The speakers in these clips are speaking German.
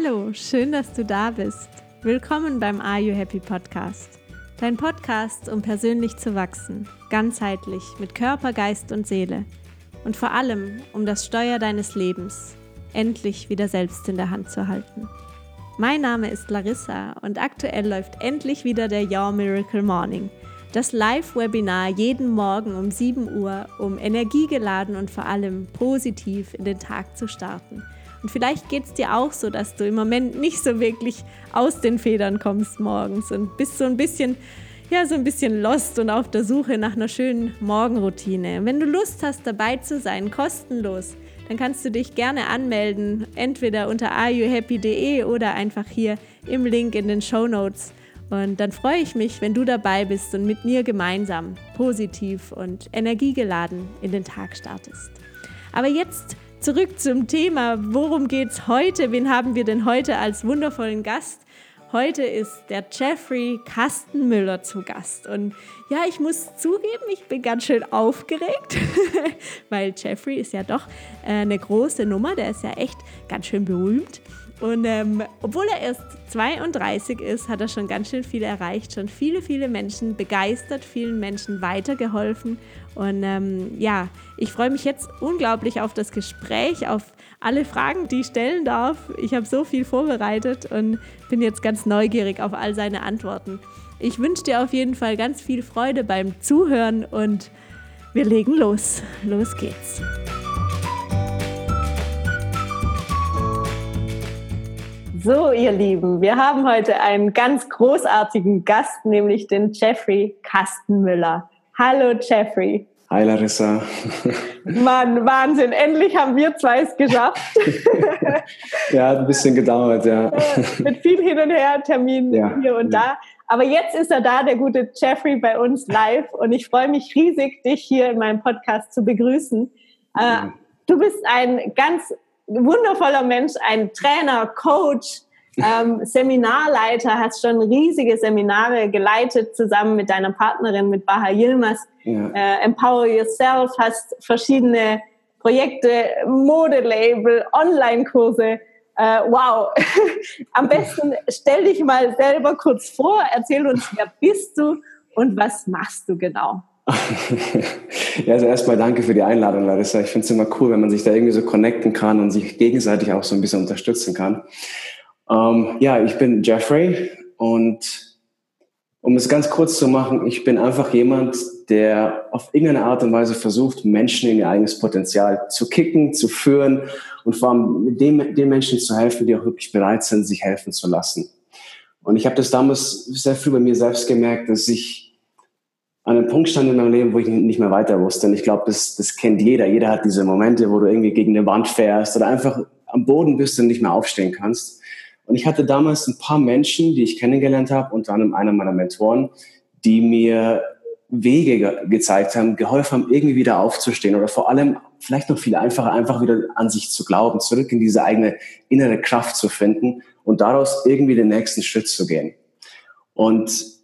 Hallo, schön, dass du da bist. Willkommen beim Are You Happy Podcast. Dein Podcast, um persönlich zu wachsen, ganzheitlich mit Körper, Geist und Seele. Und vor allem, um das Steuer deines Lebens endlich wieder selbst in der Hand zu halten. Mein Name ist Larissa und aktuell läuft endlich wieder der Your Miracle Morning. Das Live-Webinar jeden Morgen um 7 Uhr, um energiegeladen und vor allem positiv in den Tag zu starten – und vielleicht geht es dir auch so, dass du im Moment nicht so wirklich aus den Federn kommst morgens und bist so ein bisschen, ja, so ein bisschen lost und auf der Suche nach einer schönen Morgenroutine. Wenn du Lust hast, dabei zu sein, kostenlos, dann kannst du dich gerne anmelden, entweder unter areyouhappy.de oder einfach hier im Link in den Show Notes. Und dann freue ich mich, wenn du dabei bist und mit mir gemeinsam positiv und energiegeladen in den Tag startest. Aber jetzt Zurück zum Thema, worum geht's heute? Wen haben wir denn heute als wundervollen Gast? Heute ist der Jeffrey Kastenmüller zu Gast. Und ja, ich muss zugeben, ich bin ganz schön aufgeregt, weil Jeffrey ist ja doch äh, eine große Nummer, der ist ja echt ganz schön berühmt. Und ähm, obwohl er erst 32 ist, hat er schon ganz schön viel erreicht, schon viele, viele Menschen begeistert, vielen Menschen weitergeholfen. Und ähm, ja, ich freue mich jetzt unglaublich auf das Gespräch, auf alle Fragen, die ich stellen darf. Ich habe so viel vorbereitet und bin jetzt ganz neugierig auf all seine Antworten. Ich wünsche dir auf jeden Fall ganz viel Freude beim Zuhören und wir legen los. Los geht's. So, ihr Lieben, wir haben heute einen ganz großartigen Gast, nämlich den Jeffrey Kastenmüller. Hallo Jeffrey. Hi Larissa. Mann, Wahnsinn, endlich haben wir zwei es geschafft. ja, hat ein bisschen gedauert, ja. Mit viel hin und her, Termin ja. hier und ja. da. Aber jetzt ist er da, der gute Jeffrey, bei uns live. Und ich freue mich riesig, dich hier in meinem Podcast zu begrüßen. Äh, du bist ein ganz wundervoller Mensch, ein Trainer, Coach, ähm, Seminarleiter, hast schon riesige Seminare geleitet zusammen mit deiner Partnerin, mit Baha Yilmaz. Ja. Äh, Empower Yourself, hast verschiedene Projekte, Modelabel, Online-Kurse. Äh, wow. Am besten stell dich mal selber kurz vor, erzähl uns, wer bist du und was machst du genau? ja, also erstmal danke für die Einladung, Larissa. Ich finde es immer cool, wenn man sich da irgendwie so connecten kann und sich gegenseitig auch so ein bisschen unterstützen kann. Ähm, ja, ich bin Jeffrey und um es ganz kurz zu machen, ich bin einfach jemand, der auf irgendeine Art und Weise versucht, Menschen in ihr eigenes Potenzial zu kicken, zu führen und vor allem den, den Menschen zu helfen, die auch wirklich bereit sind, sich helfen zu lassen. Und ich habe das damals sehr früh bei mir selbst gemerkt, dass ich an einem Punkt stand in meinem Leben, wo ich nicht mehr weiter wusste. Und ich glaube, das, das kennt jeder. Jeder hat diese Momente, wo du irgendwie gegen eine Wand fährst oder einfach am Boden bist und nicht mehr aufstehen kannst. Und ich hatte damals ein paar Menschen, die ich kennengelernt habe, unter anderem einer meiner Mentoren, die mir Wege ge gezeigt haben, geholfen haben, irgendwie wieder aufzustehen oder vor allem vielleicht noch viel einfacher, einfach wieder an sich zu glauben, zurück in diese eigene innere Kraft zu finden und daraus irgendwie den nächsten Schritt zu gehen. Und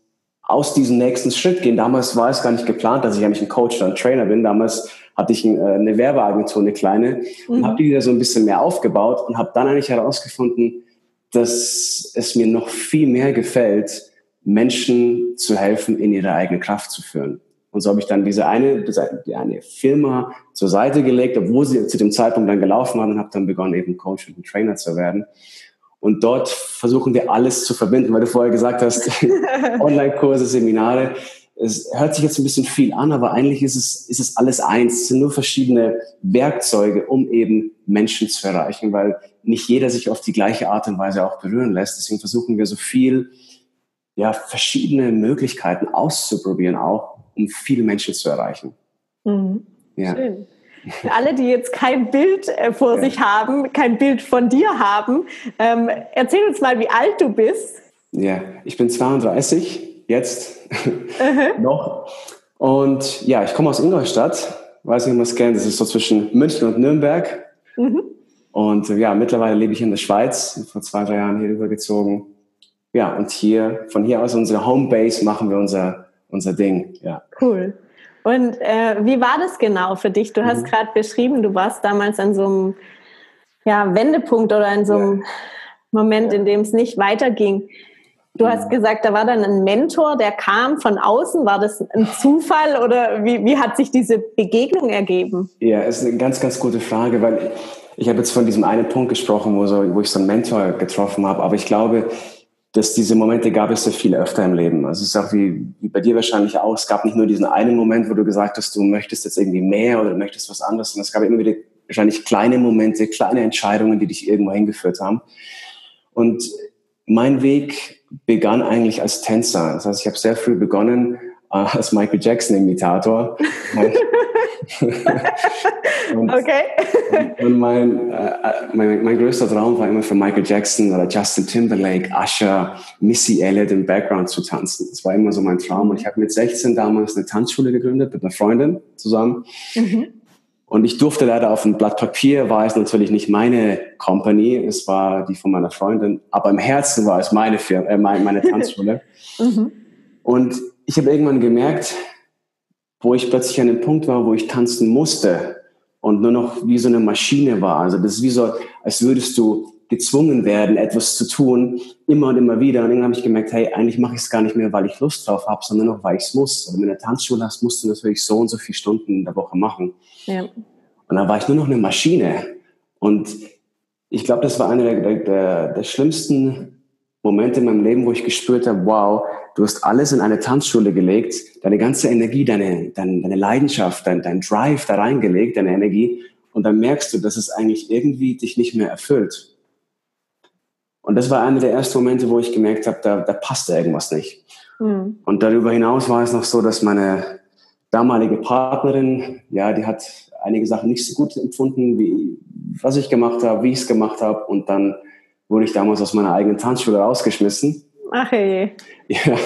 aus diesem nächsten Schritt gehen. Damals war es gar nicht geplant, dass ich eigentlich ein Coach oder ein Trainer bin. Damals hatte ich äh, eine Werbeagentur, eine kleine, und mhm. habe die wieder so ein bisschen mehr aufgebaut und habe dann eigentlich herausgefunden, dass es mir noch viel mehr gefällt, Menschen zu helfen, in ihre eigene Kraft zu führen. Und so habe ich dann diese eine, diese eine Firma zur Seite gelegt, obwohl sie zu dem Zeitpunkt dann gelaufen war und habe dann begonnen, eben Coach und Trainer zu werden. Und dort versuchen wir alles zu verbinden, weil du vorher gesagt hast, Online-Kurse, Seminare. Es hört sich jetzt ein bisschen viel an, aber eigentlich ist es, ist es alles eins. Es sind nur verschiedene Werkzeuge, um eben Menschen zu erreichen, weil nicht jeder sich auf die gleiche Art und Weise auch berühren lässt. Deswegen versuchen wir so viel, ja, verschiedene Möglichkeiten auszuprobieren, auch um viele Menschen zu erreichen. Mhm. Ja. Schön. Für alle, die jetzt kein Bild äh, vor sich haben, kein Bild von dir haben, ähm, erzähl uns mal, wie alt du bist. Ja, ich bin 32, jetzt noch. Und ja, ich komme aus Ingolstadt, weiß nicht, ob man es kennt, das ist so zwischen München und Nürnberg. Mhm. Und ja, mittlerweile lebe ich in der Schweiz, vor zwei, drei Jahren hier rübergezogen. Ja, und hier, von hier aus unsere Homebase machen wir unser, unser Ding. Ja. Cool. Und äh, wie war das genau für dich? Du mhm. hast gerade beschrieben, du warst damals an so einem ja, Wendepunkt oder in so einem, Moment, in dem es nicht weiterging. Du hast gesagt, da war dann ein Mentor, der kam von außen. War das ein Zufall oder wie, wie hat sich diese Begegnung ergeben? Ja, ist eine ganz, ganz gute Frage, weil ich habe jetzt von diesem einen Punkt gesprochen, wo, so, wo ich so einen Mentor getroffen habe, aber ich glaube, dass diese Momente gab es ja viel öfter im Leben. Also es ist auch wie, wie bei dir wahrscheinlich auch. Es gab nicht nur diesen einen Moment, wo du gesagt hast, du möchtest jetzt irgendwie mehr oder du möchtest was anderes, sondern es gab immer wieder wahrscheinlich kleine Momente, kleine Entscheidungen, die dich irgendwo hingeführt haben. Und mein Weg begann eigentlich als Tänzer. Das heißt, ich habe sehr früh begonnen äh, als Michael Jackson-Imitator. okay. Und mein, äh, mein, mein, größter Traum war immer für Michael Jackson oder Justin Timberlake, Usher, Missy Elliott im Background zu tanzen. Das war immer so mein Traum. Und ich habe mit 16 damals eine Tanzschule gegründet mit einer Freundin zusammen. Mhm. Und ich durfte leider auf ein Blatt Papier, war es natürlich nicht meine Company, es war die von meiner Freundin, aber im Herzen war es meine, Firma, äh, meine, meine Tanzschule. mhm. Und ich habe irgendwann gemerkt, wo ich plötzlich an dem Punkt war, wo ich tanzen musste und nur noch wie so eine Maschine war. Also das ist wie so, als würdest du gezwungen werden, etwas zu tun, immer und immer wieder. Und dann habe ich gemerkt, hey, eigentlich mache ich es gar nicht mehr, weil ich Lust drauf habe, sondern noch, weil ich es muss. Und wenn du eine Tanzschule hast, musst du natürlich so und so viele Stunden in der Woche machen. Ja. Und dann war ich nur noch eine Maschine. Und ich glaube, das war einer der, der, der schlimmsten Momente in meinem Leben, wo ich gespürt habe, wow, du hast alles in eine Tanzschule gelegt, deine ganze Energie, deine, deine, deine Leidenschaft, dein, dein Drive da reingelegt, deine Energie. Und dann merkst du, dass es eigentlich irgendwie dich nicht mehr erfüllt. Und das war einer der ersten Momente, wo ich gemerkt habe, da, da passt irgendwas nicht. Mhm. Und darüber hinaus war es noch so, dass meine damalige Partnerin, ja, die hat einige Sachen nicht so gut empfunden, wie was ich gemacht habe, wie ich es gemacht habe. Und dann wurde ich damals aus meiner eigenen Tanzschule rausgeschmissen. Ach je. Ja.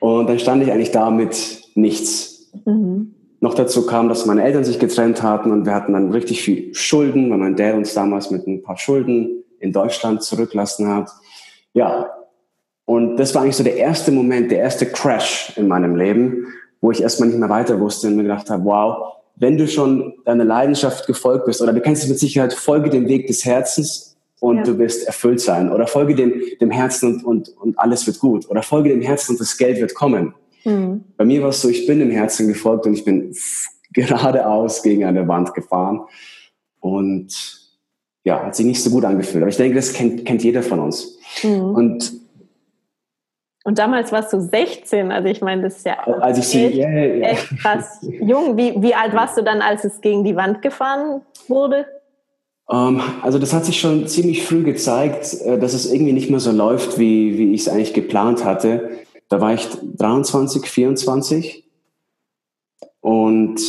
Und dann stand ich eigentlich da mit nichts. Mhm. Noch dazu kam, dass meine Eltern sich getrennt hatten und wir hatten dann richtig viel Schulden, weil mein Dad uns damals mit ein paar Schulden in Deutschland zurücklassen hat. Ja, und das war eigentlich so der erste Moment, der erste Crash in meinem Leben, wo ich erstmal nicht mehr weiter wusste und mir gedacht habe, wow, wenn du schon deiner Leidenschaft gefolgt bist, oder du kennst es mit Sicherheit, folge dem Weg des Herzens und ja. du wirst erfüllt sein. Oder folge dem, dem Herzen und, und, und alles wird gut. Oder folge dem Herzen und das Geld wird kommen. Mhm. Bei mir war es so, ich bin dem Herzen gefolgt und ich bin geradeaus gegen eine Wand gefahren. Und ja, hat sich nicht so gut angefühlt. Aber ich denke, das kennt, kennt jeder von uns. Mhm. Und und damals warst du 16, also ich meine, das ist ja als ich echt, yeah, yeah. echt krass jung. Wie, wie alt warst du dann, als es gegen die Wand gefahren wurde? Ähm, also das hat sich schon ziemlich früh gezeigt, äh, dass es irgendwie nicht mehr so läuft, wie, wie ich es eigentlich geplant hatte. Da war ich 23, 24 und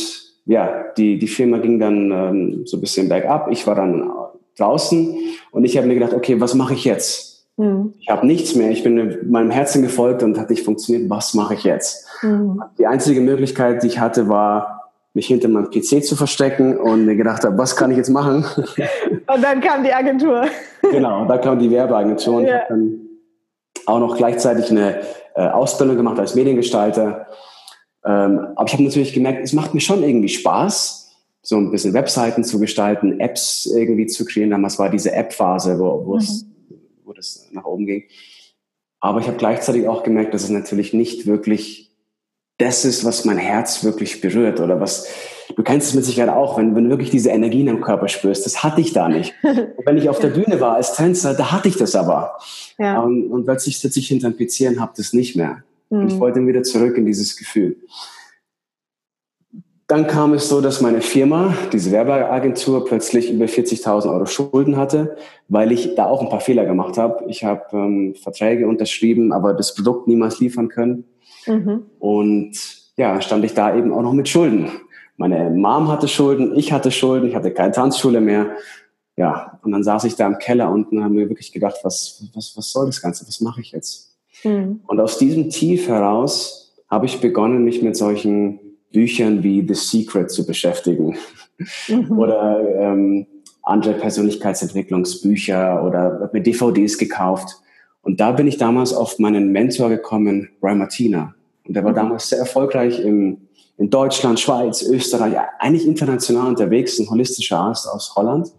ja, die, die Firma ging dann ähm, so ein bisschen bergab. Ich war dann draußen und ich habe mir gedacht, okay, was mache ich jetzt? Mhm. Ich habe nichts mehr. Ich bin meinem Herzen gefolgt und hat nicht funktioniert. Was mache ich jetzt? Mhm. Die einzige Möglichkeit, die ich hatte, war, mich hinter meinem PC zu verstecken und mir gedacht habe, was kann ich jetzt machen? Und dann kam die Agentur. Genau, da kam die Werbeagentur und ja. habe dann auch noch gleichzeitig eine äh, Ausbildung gemacht als Mediengestalter. Ähm, aber ich habe natürlich gemerkt, es macht mir schon irgendwie Spaß so ein bisschen Webseiten zu gestalten, Apps irgendwie zu kreieren. Damals war diese App-Phase, wo, wo, mhm. es, wo das nach oben ging. Aber ich habe gleichzeitig auch gemerkt, dass es natürlich nicht wirklich das ist, was mein Herz wirklich berührt oder was, du kennst es mit Sicherheit auch, wenn, wenn du wirklich diese Energien im Körper spürst, das hatte ich da nicht. Und wenn ich auf der Bühne war als Tänzer, da hatte ich das aber. Ja. Und, und plötzlich sitze ich hinter dem PC und habe das nicht mehr. Mhm. Und ich wollte wieder zurück in dieses Gefühl. Dann kam es so, dass meine Firma, diese Werbeagentur, plötzlich über 40.000 Euro Schulden hatte, weil ich da auch ein paar Fehler gemacht habe. Ich habe ähm, Verträge unterschrieben, aber das Produkt niemals liefern können. Mhm. Und ja, stand ich da eben auch noch mit Schulden. Meine Mom hatte Schulden, ich hatte Schulden, ich hatte keine Tanzschule mehr. Ja, und dann saß ich da im Keller unten und habe mir wirklich gedacht, was, was, was soll das Ganze? Was mache ich jetzt? Mhm. Und aus diesem Tief heraus habe ich begonnen, mich mit solchen Büchern wie The Secret zu beschäftigen mhm. oder ähm, andere Persönlichkeitsentwicklungsbücher oder mir DVDs gekauft. Und da bin ich damals auf meinen Mentor gekommen, Roy Martina. Und der war mhm. damals sehr erfolgreich im, in Deutschland, Schweiz, Österreich, eigentlich international unterwegs, ein holistischer Arzt aus Holland.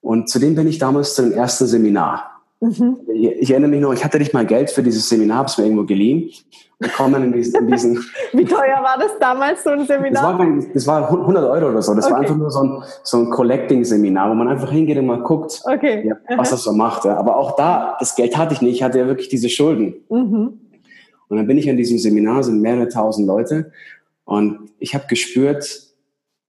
Und zudem bin ich damals zu dem ersten Seminar. Mhm. Ich, ich, erinnere mich noch, ich hatte nicht mal Geld für dieses Seminar, habe es mir irgendwo geliehen. Und komme in diesen, in diesen Wie teuer war das damals, so ein Seminar? Das war, das war 100 Euro oder so. Das okay. war einfach nur so ein, so ein Collecting-Seminar, wo man einfach hingeht und mal guckt, okay. ja, was das so macht. Ja. Aber auch da, das Geld hatte ich nicht, ich hatte ja wirklich diese Schulden. Mhm. Und dann bin ich an diesem Seminar, sind mehrere tausend Leute. Und ich habe gespürt,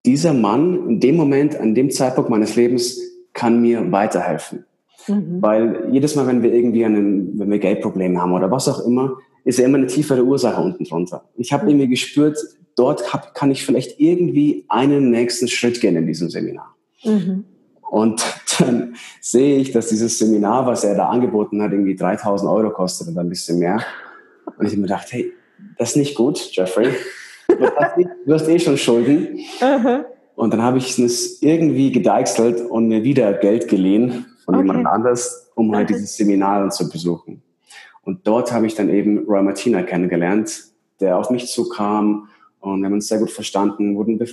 dieser Mann in dem Moment, an dem Zeitpunkt meines Lebens, kann mir weiterhelfen. Mhm. Weil jedes Mal, wenn wir irgendwie einen, wenn wir Geldprobleme haben oder was auch immer, ist ja immer eine tiefere Ursache unten drunter. Ich habe mhm. irgendwie gespürt, dort hab, kann ich vielleicht irgendwie einen nächsten Schritt gehen in diesem Seminar. Mhm. Und dann sehe ich, dass dieses Seminar, was er da angeboten hat, irgendwie 3000 Euro kostet oder ein bisschen mehr. Und ich habe mir gedacht, hey, das ist nicht gut, Jeffrey. Du hast, eh schon Schulden. Uh Und dann habe ich es irgendwie gedeichselt und mir wieder Geld geliehen von okay. jemand anders, um halt dieses Seminar zu besuchen. Und dort habe ich dann eben Roy Martina kennengelernt, der auf mich zukam und wir haben uns sehr gut verstanden, wurden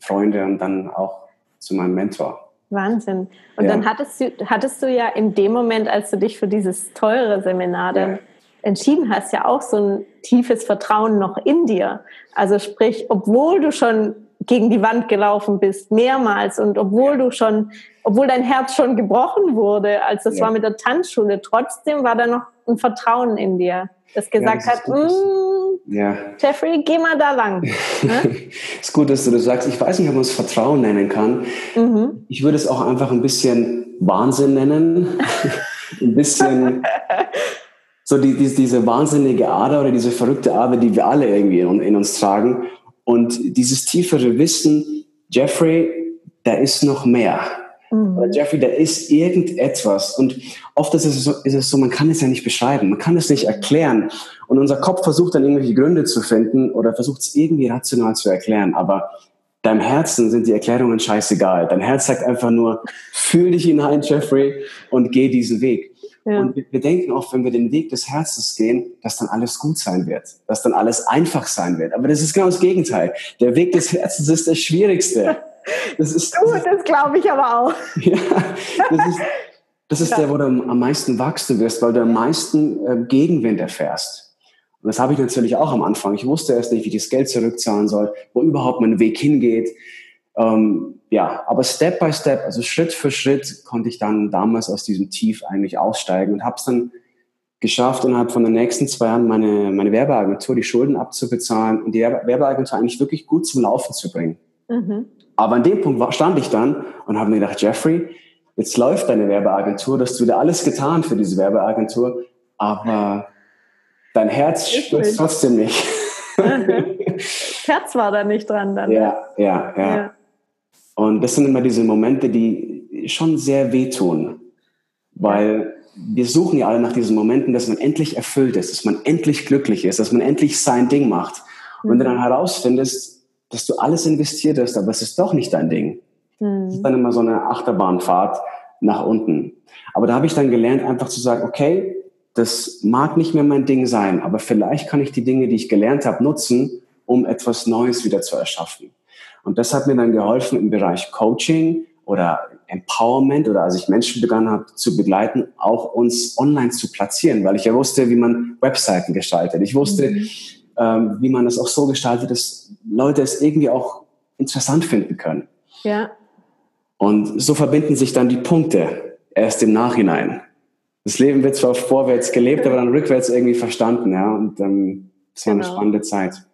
Freunde und dann auch zu meinem Mentor. Wahnsinn. Und ja. dann hattest du, hattest du ja in dem Moment, als du dich für dieses teure Seminar dann ja entschieden hast, ja auch so ein tiefes Vertrauen noch in dir. Also sprich, obwohl du schon gegen die Wand gelaufen bist, mehrmals und obwohl du schon, obwohl dein Herz schon gebrochen wurde, als das ja. war mit der Tanzschule, trotzdem war da noch ein Vertrauen in dir, das gesagt ja, das hat, mm, ja. Jeffrey, geh mal da lang. Ne? ist gut, dass du das sagst. Ich weiß nicht, ob man es Vertrauen nennen kann. Mhm. Ich würde es auch einfach ein bisschen Wahnsinn nennen. ein bisschen so die, die, diese wahnsinnige Ader oder diese verrückte Ader, die wir alle irgendwie in, in uns tragen. Und dieses tiefere Wissen, Jeffrey, da ist noch mehr. Mhm. Jeffrey, da ist irgendetwas. Und oft ist es, so, ist es so, man kann es ja nicht beschreiben, man kann es nicht erklären. Und unser Kopf versucht dann irgendwelche Gründe zu finden oder versucht es irgendwie rational zu erklären. Aber deinem Herzen sind die Erklärungen scheißegal. Dein Herz sagt einfach nur, fühl dich hinein, Jeffrey, und geh diesen Weg. Ja. Und wir, wir denken oft, wenn wir den Weg des Herzens gehen, dass dann alles gut sein wird, dass dann alles einfach sein wird. Aber das ist genau das Gegenteil. Der Weg des Herzens ist der schwierigste. Das ist, du, das glaube ich aber auch. ja, das ist, das ist der, wo du am meisten wachsen wirst, weil du am meisten äh, Gegenwind erfährst. Und das habe ich natürlich auch am Anfang. Ich wusste erst nicht, wie ich das Geld zurückzahlen soll, wo überhaupt mein Weg hingeht. Ähm, ja, aber Step by Step, also Schritt für Schritt, konnte ich dann damals aus diesem Tief eigentlich aussteigen und habe es dann geschafft, innerhalb von den nächsten zwei Jahren meine, meine Werbeagentur, die Schulden abzubezahlen und die Werbeagentur eigentlich wirklich gut zum Laufen zu bringen. Mhm. Aber an dem Punkt stand ich dann und habe mir gedacht, Jeffrey, jetzt läuft deine Werbeagentur, du hast wieder alles getan für diese Werbeagentur, aber dein Herz spürt trotzdem nicht. Mhm. Herz war da nicht dran dann. Ja, ne? ja, ja, ja. Und das sind immer diese Momente, die schon sehr wehtun, weil wir suchen ja alle nach diesen Momenten, dass man endlich erfüllt ist, dass man endlich glücklich ist, dass man endlich sein Ding macht. Und wenn du dann herausfindest, dass du alles investiert hast, aber es ist doch nicht dein Ding. Mhm. Das ist dann immer so eine Achterbahnfahrt nach unten. Aber da habe ich dann gelernt, einfach zu sagen, okay, das mag nicht mehr mein Ding sein, aber vielleicht kann ich die Dinge, die ich gelernt habe, nutzen, um etwas Neues wieder zu erschaffen. Und das hat mir dann geholfen im Bereich Coaching oder Empowerment oder als ich Menschen begonnen habe zu begleiten, auch uns online zu platzieren, weil ich ja wusste, wie man Webseiten gestaltet. Ich wusste, mhm. ähm, wie man es auch so gestaltet, dass Leute es irgendwie auch interessant finden können. Ja. Und so verbinden sich dann die Punkte erst im Nachhinein. Das Leben wird zwar vorwärts gelebt, aber dann rückwärts irgendwie verstanden, ja. Und ähm, das war genau. eine spannende Zeit.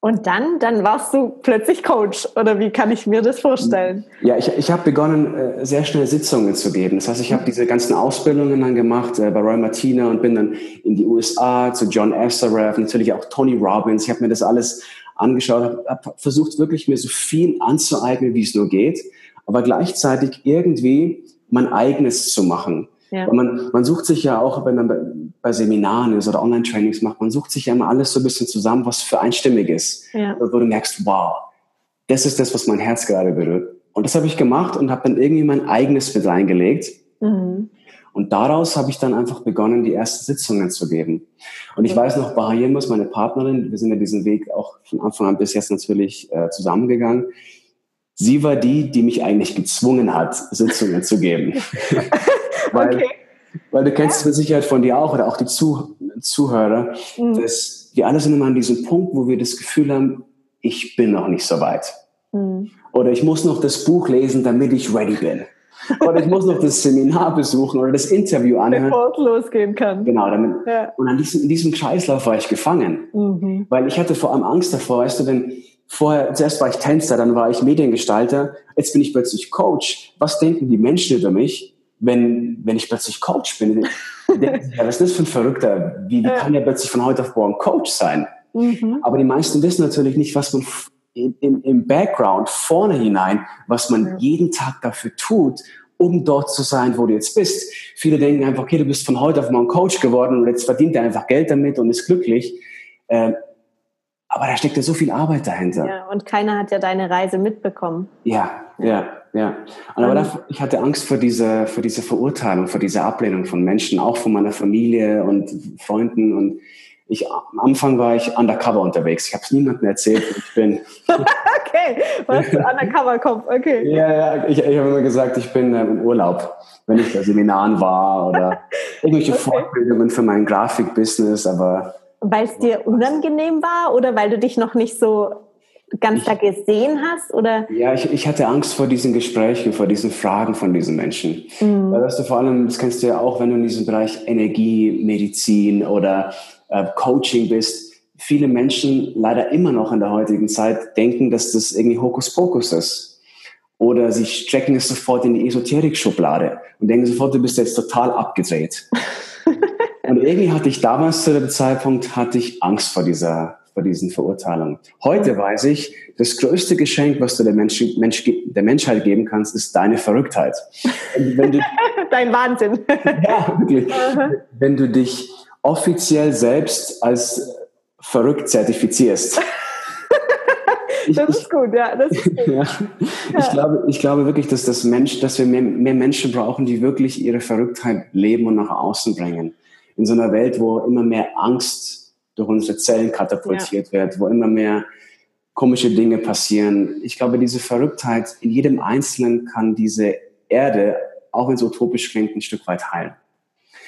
Und dann, dann warst du plötzlich Coach oder wie kann ich mir das vorstellen? Ja, ich, ich habe begonnen, äh, sehr schnell Sitzungen zu geben. Das heißt, ich habe diese ganzen Ausbildungen dann gemacht äh, bei Roy Martina und bin dann in die USA zu John Assaraf, natürlich auch Tony Robbins. Ich habe mir das alles angeschaut, habe hab versucht wirklich mir so viel anzueignen, wie es nur geht, aber gleichzeitig irgendwie mein eigenes zu machen. Ja. Man, man sucht sich ja auch, wenn man bei, bei Seminaren ist oder Online-Trainings macht, man sucht sich ja immer alles so ein bisschen zusammen, was für einstimmig ist. Ja. Wo du merkst, wow, das ist das, was mein Herz gerade berührt. Und das habe ich gemacht und habe dann irgendwie mein eigenes mit reingelegt. Mhm. Und daraus habe ich dann einfach begonnen, die ersten Sitzungen zu geben. Und ich weiß noch, Bahayemus, meine Partnerin, wir sind ja diesen Weg auch von Anfang an bis jetzt natürlich äh, zusammengegangen sie war die, die mich eigentlich gezwungen hat, Sitzungen zu geben. weil, okay. weil du kennst es mit Sicherheit von dir auch oder auch die Zuh Zuhörer, mhm. dass wir alle sind immer an diesem Punkt, wo wir das Gefühl haben, ich bin noch nicht so weit. Mhm. Oder ich muss noch das Buch lesen, damit ich ready bin. oder ich muss noch das Seminar besuchen oder das Interview anhören. Bevor es losgehen kann. Genau. Damit, ja. Und an diesem, in diesem Kreislauf war ich gefangen. Mhm. Weil ich hatte vor allem Angst davor, weißt du, denn vorher, zuerst war ich Tänzer, dann war ich Mediengestalter, jetzt bin ich plötzlich Coach. Was denken die Menschen über mich, wenn, wenn ich plötzlich Coach bin? ja, was ist das für ein Verrückter? Wie, wie kann der plötzlich von heute auf morgen Coach sein? Mhm. Aber die meisten wissen natürlich nicht, was man im, im Background vorne hinein, was man ja. jeden Tag dafür tut, um dort zu sein, wo du jetzt bist. Viele denken einfach, okay, du bist von heute auf morgen Coach geworden und jetzt verdient er einfach Geld damit und ist glücklich. Äh, aber da steckt ja so viel Arbeit dahinter. Ja, und keiner hat ja deine Reise mitbekommen. Ja, ja, ja. Und aber dafür, ich hatte Angst vor dieser, vor dieser Verurteilung, vor dieser Ablehnung von Menschen, auch von meiner Familie und Freunden und ich, am Anfang war ich undercover unterwegs. Ich habe es niemandem erzählt. Ich bin. okay, was du undercover kommt. Okay. Ja, ja. Ich, ich habe immer gesagt, ich bin äh, im Urlaub, wenn ich bei Seminaren war oder irgendwelche okay. Fortbildungen für mein Grafikbusiness. Aber weil es dir unangenehm war oder weil du dich noch nicht so ganz ich, da gesehen hast? Oder? Ja, ich, ich hatte Angst vor diesen Gesprächen, vor diesen Fragen von diesen Menschen. Mhm. Weil, weißt du, vor allem, das kennst du ja auch, wenn du in diesem Bereich Energie, Medizin oder äh, Coaching bist, viele Menschen leider immer noch in der heutigen Zeit denken, dass das irgendwie Hokuspokus ist. Oder sie strecken es sofort in die Esoterik-Schublade und denken sofort, du bist jetzt total abgedreht. und irgendwie hatte ich damals zu dem Zeitpunkt hatte ich Angst vor dieser, vor diesen Verurteilungen. Heute weiß ich, das größte Geschenk, was du der, Mensch, Mensch, der Menschheit geben kannst, ist deine Verrücktheit. Du, Dein Wahnsinn. ja, wirklich. Wenn du dich offiziell selbst als verrückt zertifizierst. das ist gut, ja. Das ist gut. ja. Ich, glaube, ich glaube wirklich, dass, das Mensch, dass wir mehr, mehr Menschen brauchen, die wirklich ihre Verrücktheit leben und nach außen bringen. In so einer Welt, wo immer mehr Angst durch unsere Zellen katapultiert ja. wird, wo immer mehr komische Dinge passieren. Ich glaube, diese Verrücktheit in jedem Einzelnen kann diese Erde, auch wenn es utopisch klingt, ein Stück weit heilen.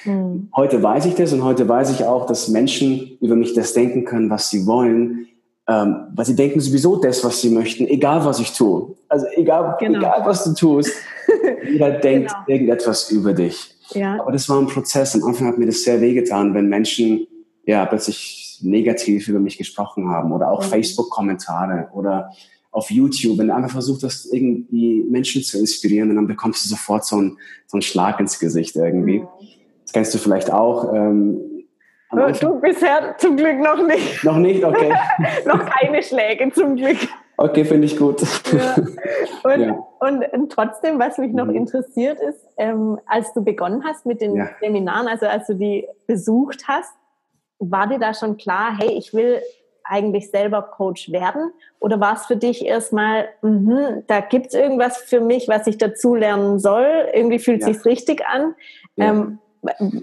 Mhm. Heute weiß ich das und heute weiß ich auch, dass Menschen über mich das denken können, was sie wollen, ähm, weil sie denken sowieso das, was sie möchten, egal was ich tue. Also egal, genau. egal was du tust, jeder denkt genau. irgendetwas über dich. Ja. Aber das war ein Prozess. Am Anfang hat mir das sehr wehgetan, wenn Menschen ja plötzlich negativ über mich gesprochen haben oder auch mhm. Facebook-Kommentare oder auf YouTube, wenn du einfach versucht hast, irgendwie Menschen zu inspirieren, dann bekommst du sofort so einen, so einen Schlag ins Gesicht irgendwie. Mhm. Das kennst du vielleicht auch. Ähm, du bisher zum Glück noch nicht. Noch nicht, okay. noch keine Schläge zum Glück. Okay, finde ich gut. Ja. Und, ja. und, und, trotzdem, was mich noch mhm. interessiert ist, ähm, als du begonnen hast mit den ja. Seminaren, also als du die besucht hast, war dir da schon klar, hey, ich will eigentlich selber Coach werden? Oder war es für dich erstmal, mh, da gibt es irgendwas für mich, was ich dazu lernen soll? Irgendwie fühlt es sich richtig an. Ähm,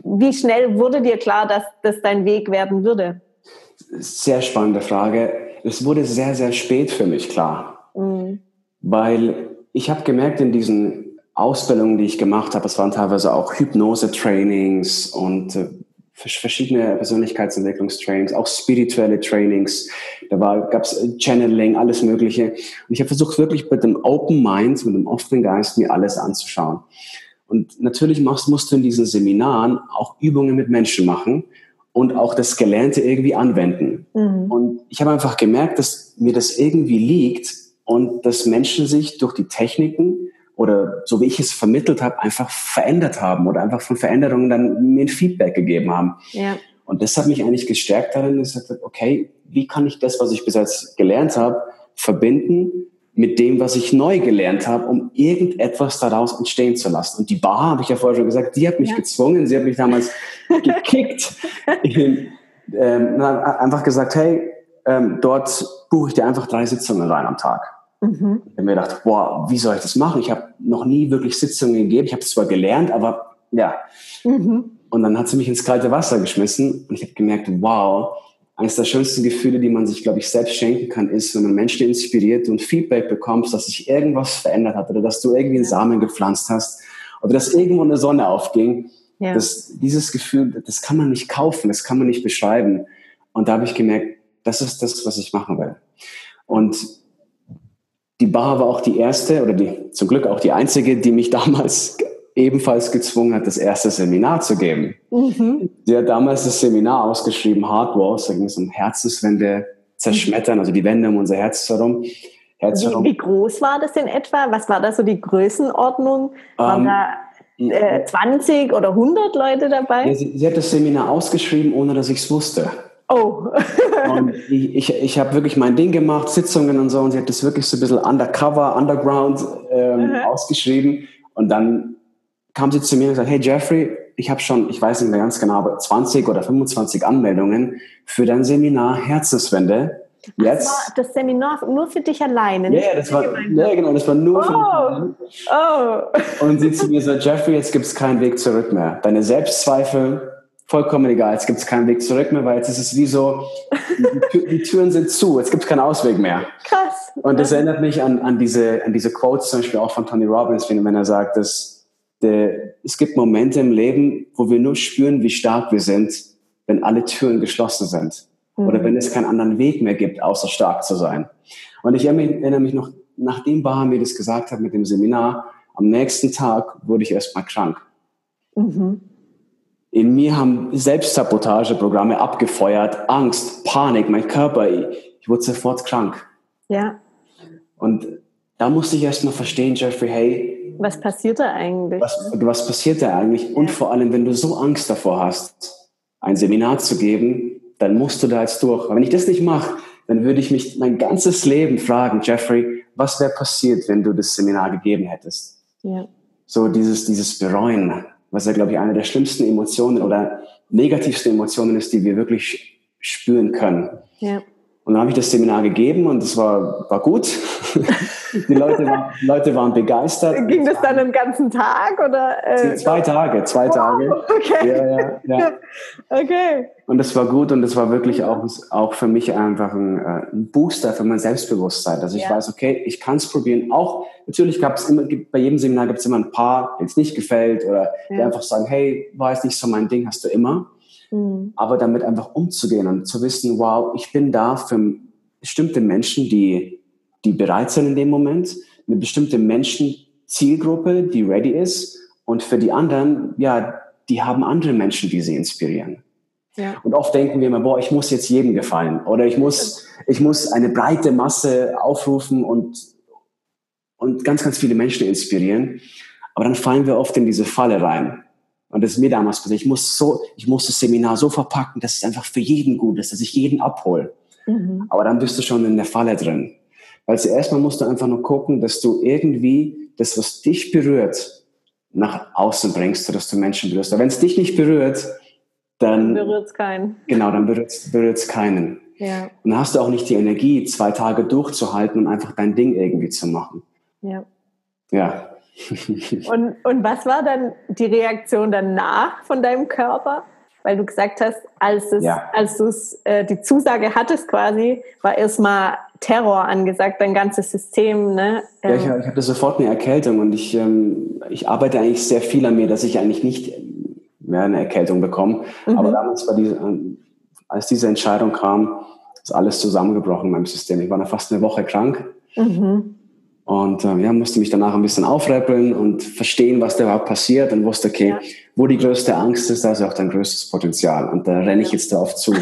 wie schnell wurde dir klar, dass das dein Weg werden würde? Sehr spannende Frage. Es wurde sehr, sehr spät für mich klar. Mhm. Weil ich habe gemerkt in diesen Ausbildungen, die ich gemacht habe, es waren teilweise auch Hypnose-Trainings und äh, verschiedene Persönlichkeitsentwicklungstrainings, auch spirituelle Trainings. Da gab es Channeling, alles Mögliche. Und ich habe versucht, wirklich mit einem Open Mind, mit einem offenen Geist mir alles anzuschauen. Und natürlich machst, musst du in diesen Seminaren auch Übungen mit Menschen machen und auch das Gelernte irgendwie anwenden. Mhm. Und ich habe einfach gemerkt, dass mir das irgendwie liegt und dass Menschen sich durch die Techniken oder so wie ich es vermittelt habe, einfach verändert haben oder einfach von Veränderungen dann mir ein Feedback gegeben haben. Ja. Und das hat mich eigentlich gestärkt darin, dass ich gesagt okay, wie kann ich das, was ich bis jetzt gelernt habe, verbinden mit dem, was ich neu gelernt habe, um irgendetwas daraus entstehen zu lassen. Und die Bar, habe ich ja vorher schon gesagt, die hat mich ja. gezwungen, sie hat mich damals gekickt. Ich bin ähm, einfach gesagt, hey, ähm, dort buche ich dir einfach drei Sitzungen rein am Tag. Mhm. Ich habe mir gedacht, boah, wie soll ich das machen? Ich habe noch nie wirklich Sitzungen gegeben. Ich habe es zwar gelernt, aber ja. Mhm. Und dann hat sie mich ins kalte Wasser geschmissen und ich habe gemerkt, wow, eines der schönsten Gefühle, die man sich, glaube ich, selbst schenken kann, ist, wenn man Menschen inspiriert und Feedback bekommst, dass sich irgendwas verändert hat oder dass du irgendwie einen Samen gepflanzt hast oder dass irgendwo eine Sonne aufging. Ja. Das, dieses Gefühl, das kann man nicht kaufen, das kann man nicht beschreiben. Und da habe ich gemerkt, das ist das, was ich machen will. Und die Bar war auch die erste oder die, zum Glück auch die einzige, die mich damals ebenfalls gezwungen hat, das erste Seminar zu geben. Mhm. Sie hat damals das Seminar ausgeschrieben, Hard Wars, da ging es um Herzenswände zerschmettern, also die Wände um unser Herz herum. Herz herum. Wie, wie, groß war das in etwa? Was war da so die Größenordnung? Waren ähm, da äh, 20 oder 100 Leute dabei? Ja, sie, sie, hat das Seminar ausgeschrieben, ohne dass ich es wusste. Oh. und ich, ich, ich habe wirklich mein Ding gemacht, Sitzungen und so, und sie hat das wirklich so ein bisschen undercover, underground ähm, ausgeschrieben. Und dann kam sie zu mir und gesagt, hey Jeffrey, ich habe schon, ich weiß nicht mehr ganz genau, aber 20 oder 25 Anmeldungen für dein Seminar Herzenswende. Jetzt. Das das Seminar nur für dich alleine. Ja, yeah, das war, ja, genau, das war nur oh. für dich oh. alleine. Oh. Und sie zu mir so, Jeffrey, jetzt gibt es keinen Weg zurück mehr. Deine Selbstzweifel, vollkommen egal, jetzt gibt es keinen Weg zurück mehr, weil jetzt ist es wie so, die, die Türen sind zu, jetzt gibt es keinen Ausweg mehr. Krass. Und das erinnert mich an, an, diese, an diese Quotes zum Beispiel auch von Tony Robbins, wenn er sagt, dass der, es gibt Momente im Leben, wo wir nur spüren, wie stark wir sind, wenn alle Türen geschlossen sind. Mhm. Oder wenn es keinen anderen Weg mehr gibt, außer stark zu sein. Und ich erinnere mich noch, nachdem Baha mir das gesagt hat mit dem Seminar, am nächsten Tag wurde ich erstmal krank. Mhm. In mir haben Selbstsabotageprogramme abgefeuert, Angst, Panik, mein Körper, ich, wurde sofort krank. Ja. Und da musste ich erstmal verstehen, Jeffrey, hey, was passiert da eigentlich? Was, was passiert da eigentlich? Und vor allem, wenn du so Angst davor hast, ein Seminar zu geben, dann musst du da jetzt durch. wenn ich das nicht mache, dann würde ich mich mein ganzes Leben fragen, Jeffrey, was wäre passiert, wenn du das Seminar gegeben hättest? Ja. So dieses, dieses Bereuen, was ja, glaube ich, eine der schlimmsten Emotionen oder negativsten Emotionen ist, die wir wirklich spüren können. Ja. Und dann habe ich das Seminar gegeben und es war, war gut. Die Leute, war, Leute waren begeistert. Ging das dann den ganzen Tag oder? Äh, zwei Tage, zwei Tage. Oh, okay. Ja, ja, ja. Okay. Und das war gut und das war wirklich auch, auch für mich einfach ein, äh, ein Booster für mein Selbstbewusstsein, dass ich ja. weiß, okay, ich kann es probieren. Auch natürlich gab es immer, bei jedem Seminar gibt es immer ein paar, denen es nicht gefällt oder die einfach sagen, hey, war jetzt nicht so mein Ding, hast du immer. Mhm. Aber damit einfach umzugehen und zu wissen, wow, ich bin da für bestimmte Menschen, die, die bereit sind in dem Moment, eine bestimmte Menschenzielgruppe, die ready ist und für die anderen, ja, die haben andere Menschen, die sie inspirieren. Ja. Und oft denken wir immer, boah, ich muss jetzt jedem gefallen oder ich muss, ich muss eine breite Masse aufrufen und, und ganz, ganz viele Menschen inspirieren. Aber dann fallen wir oft in diese Falle rein. Und das ist mir damals passiert. Ich muss so, ich muss das Seminar so verpacken, dass es einfach für jeden gut ist, dass ich jeden abhole. Mhm. Aber dann bist du schon in der Falle drin. Weil zuerst mal musst du einfach nur gucken, dass du irgendwie das, was dich berührt, nach außen bringst, dass du Menschen berührst. Aber wenn es dich nicht berührt, dann berührt es keinen. Genau, dann berührt es keinen. Ja. Und dann hast du auch nicht die Energie, zwei Tage durchzuhalten und einfach dein Ding irgendwie zu machen. Ja. Ja, und, und was war dann die Reaktion danach von deinem Körper? Weil du gesagt hast, als, es, ja. als du äh, die Zusage hattest quasi, war erstmal Terror angesagt, dein ganzes System. Ne? Ja, ich, ähm. ich hatte sofort eine Erkältung und ich, ähm, ich arbeite eigentlich sehr viel an mir, dass ich eigentlich nicht mehr eine Erkältung bekomme. Mhm. Aber damals war diese, als diese Entscheidung kam, ist alles zusammengebrochen in meinem System. Ich war dann fast eine Woche krank. Mhm. Und äh, ja, musste mich danach ein bisschen aufräppeln und verstehen, was da überhaupt passiert und wusste, okay, ja. wo die größte Angst ist, da ist auch dein größtes Potenzial. Und da renne ich jetzt darauf zu.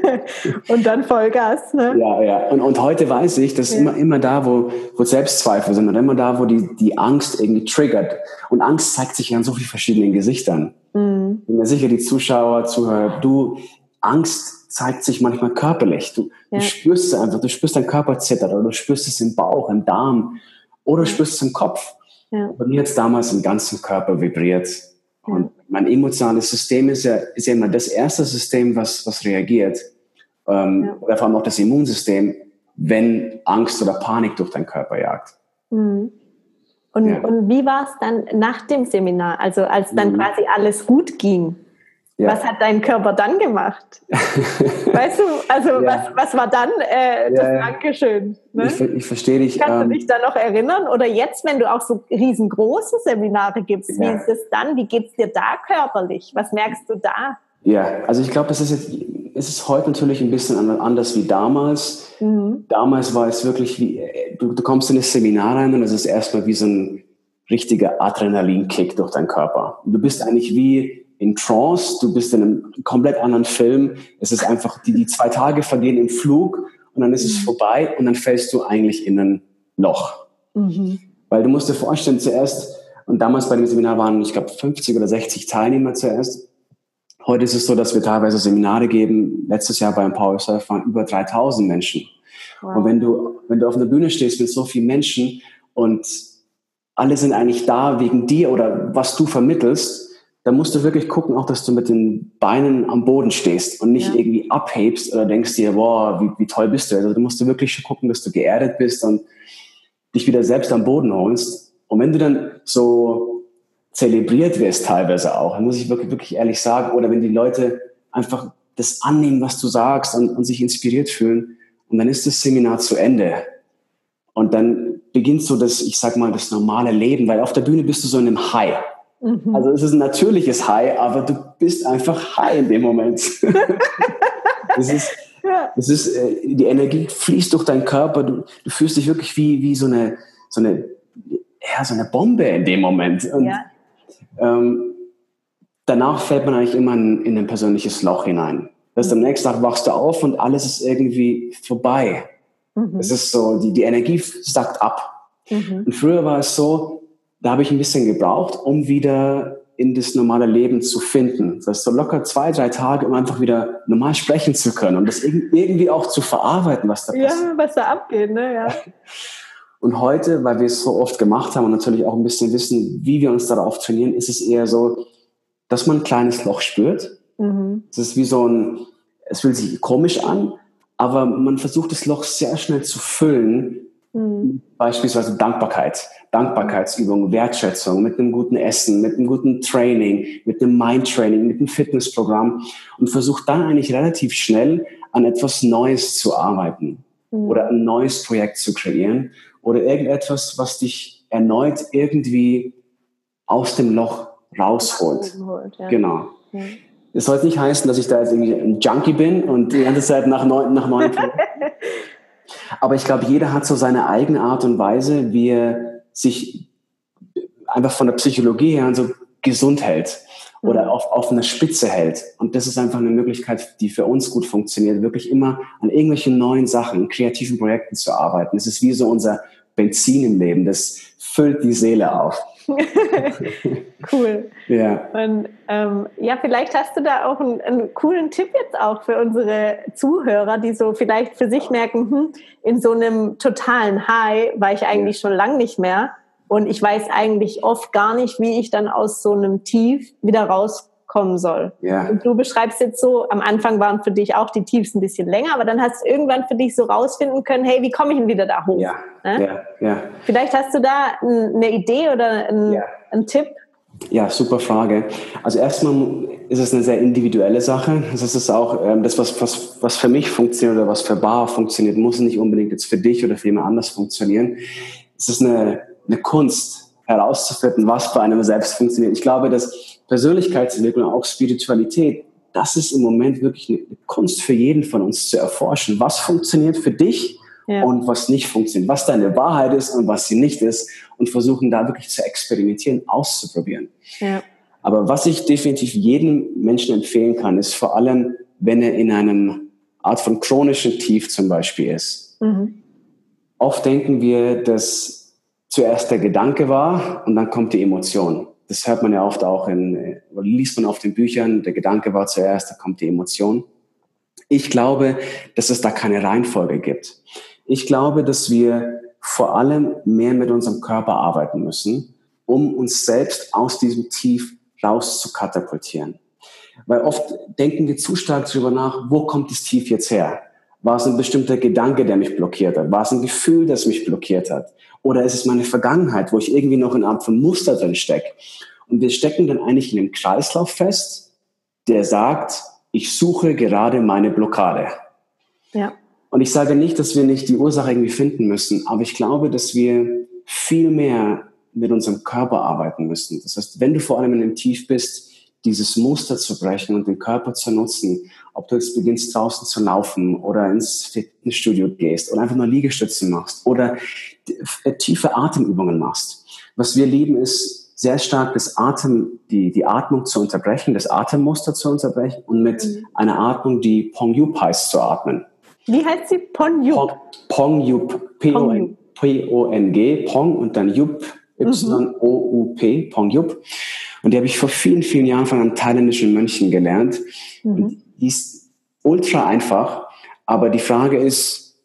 und dann Vollgas, ne? Ja, ja. Und, und heute weiß ich, dass ja. immer, immer da, wo, wo Selbstzweifel sind und immer da, wo die, die Angst irgendwie triggert. Und Angst zeigt sich ja in so vielen verschiedenen Gesichtern. Mhm. Bin mir sicher, die Zuschauer, Zuhörer, du, Angst zeigt sich manchmal körperlich. Du, ja. du spürst es einfach, du spürst deinen Körper zittern oder du spürst es im Bauch, im Darm oder du spürst es im Kopf. Ja. Bei mir hat es damals im ganzen Körper vibriert. Und mein emotionales System ist ja, ist ja immer das erste System, was, was reagiert. Ähm, ja. Oder vor allem auch das Immunsystem, wenn Angst oder Panik durch deinen Körper jagt. Mhm. Und, und wie war es dann nach dem Seminar, also als dann mhm. quasi alles gut ging? Ja. Was hat dein Körper dann gemacht? weißt du, also ja. was, was war dann äh, das ja, Dankeschön? Ne? Ich, ich verstehe dich. Kannst ähm, du dich da noch erinnern? Oder jetzt, wenn du auch so riesengroße Seminare gibst, wie ist es dann? Wie geht es dir da körperlich? Was merkst du da? Ja, also ich glaube, es ist jetzt, es ist heute natürlich ein bisschen anders wie damals. Mhm. Damals war es wirklich wie, du, du kommst in das Seminar rein und es ist erstmal wie so ein richtiger Adrenalinkick durch deinen Körper. Du bist eigentlich wie in Trance, du bist in einem komplett anderen Film. Es ist einfach, die, die zwei Tage vergehen im Flug und dann ist es mhm. vorbei und dann fällst du eigentlich in ein Loch. Mhm. Weil du musst dir vorstellen, zuerst, und damals bei dem Seminar waren, ich glaube, 50 oder 60 Teilnehmer zuerst. Heute ist es so, dass wir teilweise Seminare geben. Letztes Jahr beim Power Surf waren über 3000 Menschen. Wow. Und wenn du, wenn du auf einer Bühne stehst mit so vielen Menschen und alle sind eigentlich da wegen dir oder was du vermittelst, da musst du wirklich gucken, auch dass du mit den Beinen am Boden stehst und nicht ja. irgendwie abhebst oder denkst dir, boah, wie, wie toll bist du. Also du musst du wirklich gucken, dass du geerdet bist und dich wieder selbst am Boden holst. Und wenn du dann so zelebriert wirst teilweise auch, dann muss ich wirklich, wirklich ehrlich sagen, oder wenn die Leute einfach das annehmen, was du sagst und, und sich inspiriert fühlen, und dann ist das Seminar zu Ende. Und dann beginnt so das, ich sag mal, das normale Leben, weil auf der Bühne bist du so in einem High. Mhm. Also es ist ein natürliches High, aber du bist einfach high in dem Moment. es ist, ja. es ist, äh, die Energie fließt durch deinen Körper. Du, du fühlst dich wirklich wie, wie so eine, so eine, ja, so eine Bombe in dem Moment. Und, ja. ähm, danach fällt man eigentlich immer in, in ein persönliches Loch hinein. Das mhm. am nächsten Tag wachst du auf und alles ist irgendwie vorbei. Mhm. Es ist so, die, die Energie sackt ab. Mhm. Und früher war es so, da habe ich ein bisschen gebraucht, um wieder in das normale Leben zu finden. Das heißt, so locker zwei, drei Tage, um einfach wieder normal sprechen zu können und das irgendwie auch zu verarbeiten, was da passiert. Ja, was da abgeht, ne? Ja. Und heute, weil wir es so oft gemacht haben und natürlich auch ein bisschen wissen, wie wir uns darauf trainieren, ist es eher so, dass man ein kleines Loch spürt. Mhm. Es ist wie so ein, es fühlt sich komisch an, aber man versucht das Loch sehr schnell zu füllen Mhm. Beispielsweise Dankbarkeit, Dankbarkeitsübungen, Wertschätzung mit einem guten Essen, mit einem guten Training, mit einem Mindtraining, mit einem Fitnessprogramm und versucht dann eigentlich relativ schnell an etwas Neues zu arbeiten mhm. oder ein neues Projekt zu kreieren oder irgendetwas, was dich erneut irgendwie aus dem Loch rausholt. Ja. Genau. Ja. Das soll nicht heißen, dass ich da jetzt irgendwie ein Junkie bin und die ganze Zeit nach neuen, nach neuen Aber ich glaube, jeder hat so seine eigene Art und Weise, wie er sich einfach von der Psychologie her so gesund hält oder mhm. auf, auf einer Spitze hält. Und das ist einfach eine Möglichkeit, die für uns gut funktioniert, wirklich immer an irgendwelchen neuen Sachen, kreativen Projekten zu arbeiten. Es ist wie so unser Benzin im Leben, das füllt die Seele auf. cool. Ja. Und ähm, ja, vielleicht hast du da auch einen, einen, coolen Tipp jetzt auch für unsere Zuhörer, die so vielleicht für sich merken, hm, in so einem totalen High war ich eigentlich ja. schon lange nicht mehr. Und ich weiß eigentlich oft gar nicht, wie ich dann aus so einem Tief wieder rauskomme kommen soll. Ja. Und du beschreibst jetzt so, am Anfang waren für dich auch die Tiefs ein bisschen länger, aber dann hast du irgendwann für dich so rausfinden können, hey, wie komme ich denn wieder da hoch? Ja, ne? ja, ja. Vielleicht hast du da eine Idee oder einen, ja. einen Tipp? Ja, super Frage. Also erstmal ist es eine sehr individuelle Sache. Das ist auch ähm, das, was, was, was für mich funktioniert oder was für Bar funktioniert, muss nicht unbedingt jetzt für dich oder für jemand anders funktionieren. Es ist eine, eine Kunst herauszufinden, was bei einem selbst funktioniert. Ich glaube, dass Persönlichkeitsentwicklung, auch Spiritualität, das ist im Moment wirklich eine Kunst für jeden von uns zu erforschen. Was funktioniert für dich ja. und was nicht funktioniert, was deine Wahrheit ist und was sie nicht ist und versuchen da wirklich zu experimentieren, auszuprobieren. Ja. Aber was ich definitiv jedem Menschen empfehlen kann, ist vor allem, wenn er in einem Art von chronischen Tief zum Beispiel ist. Mhm. Oft denken wir, dass zuerst der Gedanke war und dann kommt die Emotion das hört man ja oft auch in, oder liest man auf den Büchern, der Gedanke war zuerst, da kommt die Emotion. Ich glaube, dass es da keine Reihenfolge gibt. Ich glaube, dass wir vor allem mehr mit unserem Körper arbeiten müssen, um uns selbst aus diesem Tief raus zu katapultieren. Weil oft denken wir zu stark darüber nach, wo kommt das Tief jetzt her? War es ein bestimmter Gedanke, der mich blockiert hat? War es ein Gefühl, das mich blockiert hat? Oder ist es meine Vergangenheit, wo ich irgendwie noch in einer Art von Muster drin stecke? Und wir stecken dann eigentlich in einem Kreislauf fest, der sagt, ich suche gerade meine Blockade. Ja. Und ich sage nicht, dass wir nicht die Ursache irgendwie finden müssen, aber ich glaube, dass wir viel mehr mit unserem Körper arbeiten müssen. Das heißt, wenn du vor allem in einem Tief bist, dieses Muster zu brechen und den Körper zu nutzen, ob du jetzt beginnst draußen zu laufen oder ins Fitnessstudio gehst oder einfach nur Liegestützen machst oder tiefe Atemübungen machst. Was wir lieben ist sehr stark das Atem, die, die Atmung zu unterbrechen, das Atemmuster zu unterbrechen und mit mhm. einer Atmung, die Pong Yup heißt, zu atmen. Wie heißt sie? Pong Yup? Pong Yup. P-O-N-G, und dann Yup, Y-O-U-P, Pong Yup. Und die habe ich vor vielen, vielen Jahren von einem thailändischen Mönchen gelernt. Mhm. die ist ultra einfach, aber die Frage ist,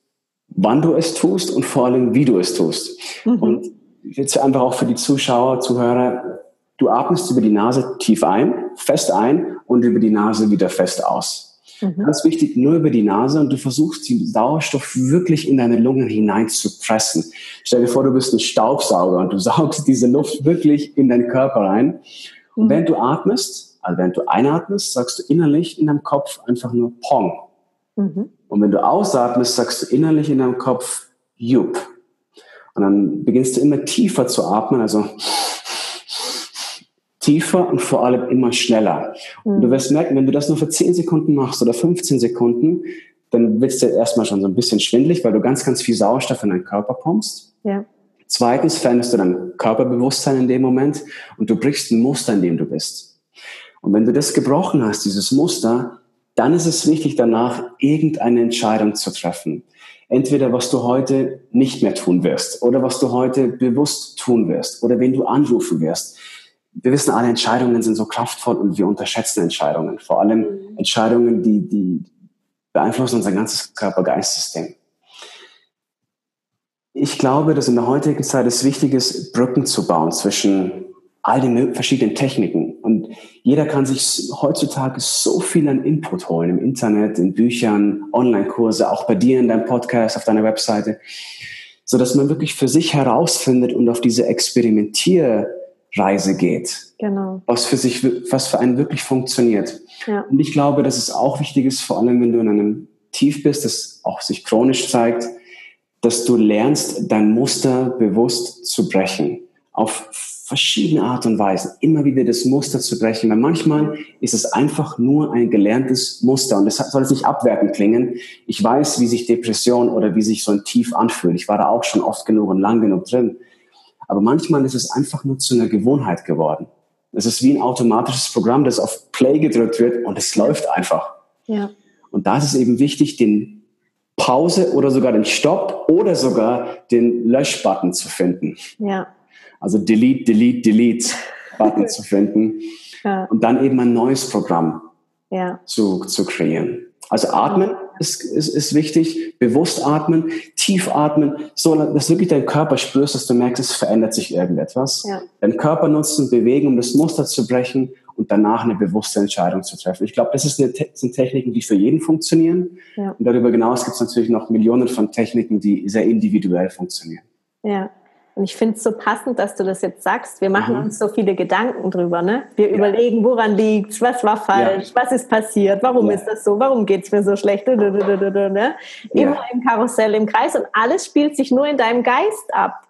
wann du es tust und vor allem, wie du es tust. Mhm. Und jetzt einfach auch für die Zuschauer, Zuhörer, du atmest über die Nase tief ein, fest ein und über die Nase wieder fest aus. Mhm. Ganz wichtig, nur über die Nase und du versuchst, den Sauerstoff wirklich in deine Lungen hinein zu pressen. Stell dir vor, du bist ein Staubsauger und du saugst diese Luft wirklich in deinen Körper rein. Und mhm. wenn du atmest, also wenn du einatmest, sagst du innerlich in deinem Kopf einfach nur Pong. Mhm. Und wenn du ausatmest, sagst du innerlich in deinem Kopf Jup. Und dann beginnst du immer tiefer zu atmen, also tiefer und vor allem immer schneller. Mhm. Und du wirst merken, wenn du das nur für 10 Sekunden machst oder 15 Sekunden, dann wird es dir erstmal schon so ein bisschen schwindlig, weil du ganz, ganz viel Sauerstoff in deinen Körper pumpst. Ja. Zweitens veränderst du dein Körperbewusstsein in dem Moment und du brichst ein Muster, in dem du bist. Und wenn du das gebrochen hast, dieses Muster, dann ist es wichtig, danach irgendeine Entscheidung zu treffen entweder was du heute nicht mehr tun wirst oder was du heute bewusst tun wirst oder wen du anrufen wirst. Wir wissen, alle Entscheidungen sind so kraftvoll und wir unterschätzen Entscheidungen. Vor allem mhm. Entscheidungen, die, die beeinflussen unser ganzes Körper-Geist-System. Ich glaube, dass in der heutigen Zeit es wichtig ist, Brücken zu bauen zwischen all den verschiedenen Techniken. Und jeder kann sich heutzutage so viel an Input holen im Internet, in Büchern, Online-Kurse, auch bei dir in deinem Podcast, auf deiner Webseite, so dass man wirklich für sich herausfindet und auf diese Experimentierreise geht. Genau. Was für sich, was für einen wirklich funktioniert. Ja. Und ich glaube, dass es auch wichtig ist, vor allem wenn du in einem Tief bist, das auch sich chronisch zeigt, dass du lernst, dein Muster bewusst zu brechen. Auf verschiedene Art und Weisen immer wieder das Muster zu brechen, weil manchmal ist es einfach nur ein gelerntes Muster und das soll es nicht abwertend klingen. Ich weiß, wie sich Depression oder wie sich so ein Tief anfühlt. Ich war da auch schon oft genug und lang genug drin. Aber manchmal ist es einfach nur zu einer Gewohnheit geworden. Es ist wie ein automatisches Programm, das auf Play gedrückt wird und es läuft einfach. Ja. Und da ist es eben wichtig, den Pause oder sogar den Stopp oder sogar den Löschbutton zu finden. Ja also Delete, Delete, Delete Button zu finden ja. und dann eben ein neues Programm ja. zu, zu kreieren. Also atmen ist, ist, ist wichtig, bewusst atmen, tief atmen, so dass wirklich dein Körper spürst, dass du merkst, es verändert sich irgendetwas. Ja. Dein Körper nutzen, bewegen, um das Muster zu brechen und danach eine bewusste Entscheidung zu treffen. Ich glaube, das, ist eine, sind Techniken, die für jeden funktionieren. Ja. Und darüber hinaus gibt es natürlich noch Millionen von Techniken, die sehr individuell funktionieren. Ja, und ich finde es so passend, dass du das jetzt sagst. Wir machen mhm. uns so viele Gedanken drüber. Ne? Wir ja. überlegen, woran liegt was war falsch, ja. was ist passiert, warum ja. ist das so, warum geht es mir so schlecht. Ne? Immer im Karussell, im Kreis und alles spielt sich nur in deinem Geist ab.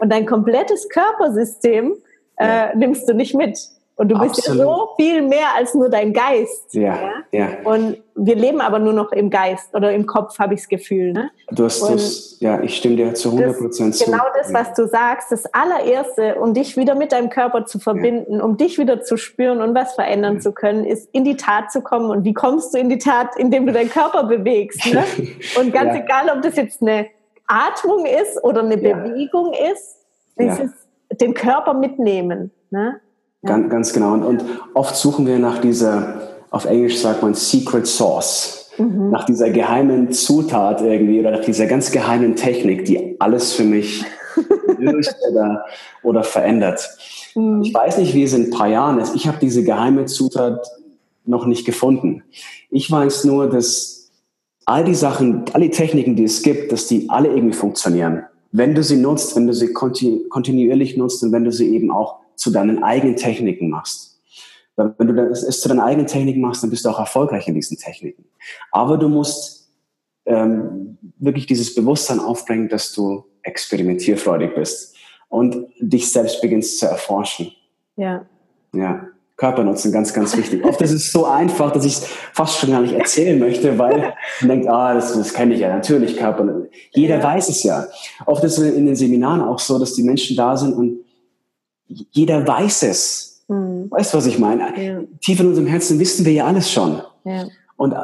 Und dein komplettes Körpersystem äh, nimmst du nicht mit. Und du bist Absolut. ja so viel mehr als nur dein Geist. Ja, ja, ja. Und wir leben aber nur noch im Geist oder im Kopf, habe ich das Gefühl. Ne? Du hast das, ja, ich stimme dir zu 100 Prozent zu. Genau das, was du sagst, das allererste, um dich wieder mit deinem Körper zu verbinden, ja. um dich wieder zu spüren und was verändern ja. zu können, ist in die Tat zu kommen. Und wie kommst du in die Tat, indem du deinen Körper bewegst? Ne? Und ganz egal, ob das jetzt eine Atmung ist oder eine Bewegung ist, dieses, den Körper mitnehmen. Ne? Ganz, ganz genau. Und, und, oft suchen wir nach dieser, auf Englisch sagt man Secret Sauce, mhm. nach dieser geheimen Zutat irgendwie oder nach dieser ganz geheimen Technik, die alles für mich löst oder, oder verändert. Mhm. Ich weiß nicht, wie es in ein paar Jahren ist. Ich habe diese geheime Zutat noch nicht gefunden. Ich weiß nur, dass all die Sachen, all die Techniken, die es gibt, dass die alle irgendwie funktionieren. Wenn du sie nutzt, wenn du sie kontinuierlich nutzt und wenn du sie eben auch zu deinen eigenen Techniken machst. Weil wenn du es zu deinen eigenen Techniken machst, dann bist du auch erfolgreich in diesen Techniken. Aber du musst ähm, wirklich dieses Bewusstsein aufbringen, dass du experimentierfreudig bist und dich selbst beginnst zu erforschen. Ja. Ja. Körpernutzen, ganz, ganz wichtig. Oft ist es so einfach, dass ich es fast schon gar nicht erzählen möchte, weil man denkt, ah, das, das kenne ich ja, natürlich Körper. Jeder weiß es ja. Oft ist es in den Seminaren auch so, dass die Menschen da sind und jeder weiß es. Mhm. Weißt du, was ich meine? Ja. Tief in unserem Herzen wissen wir ja alles schon. Ja. Und äh,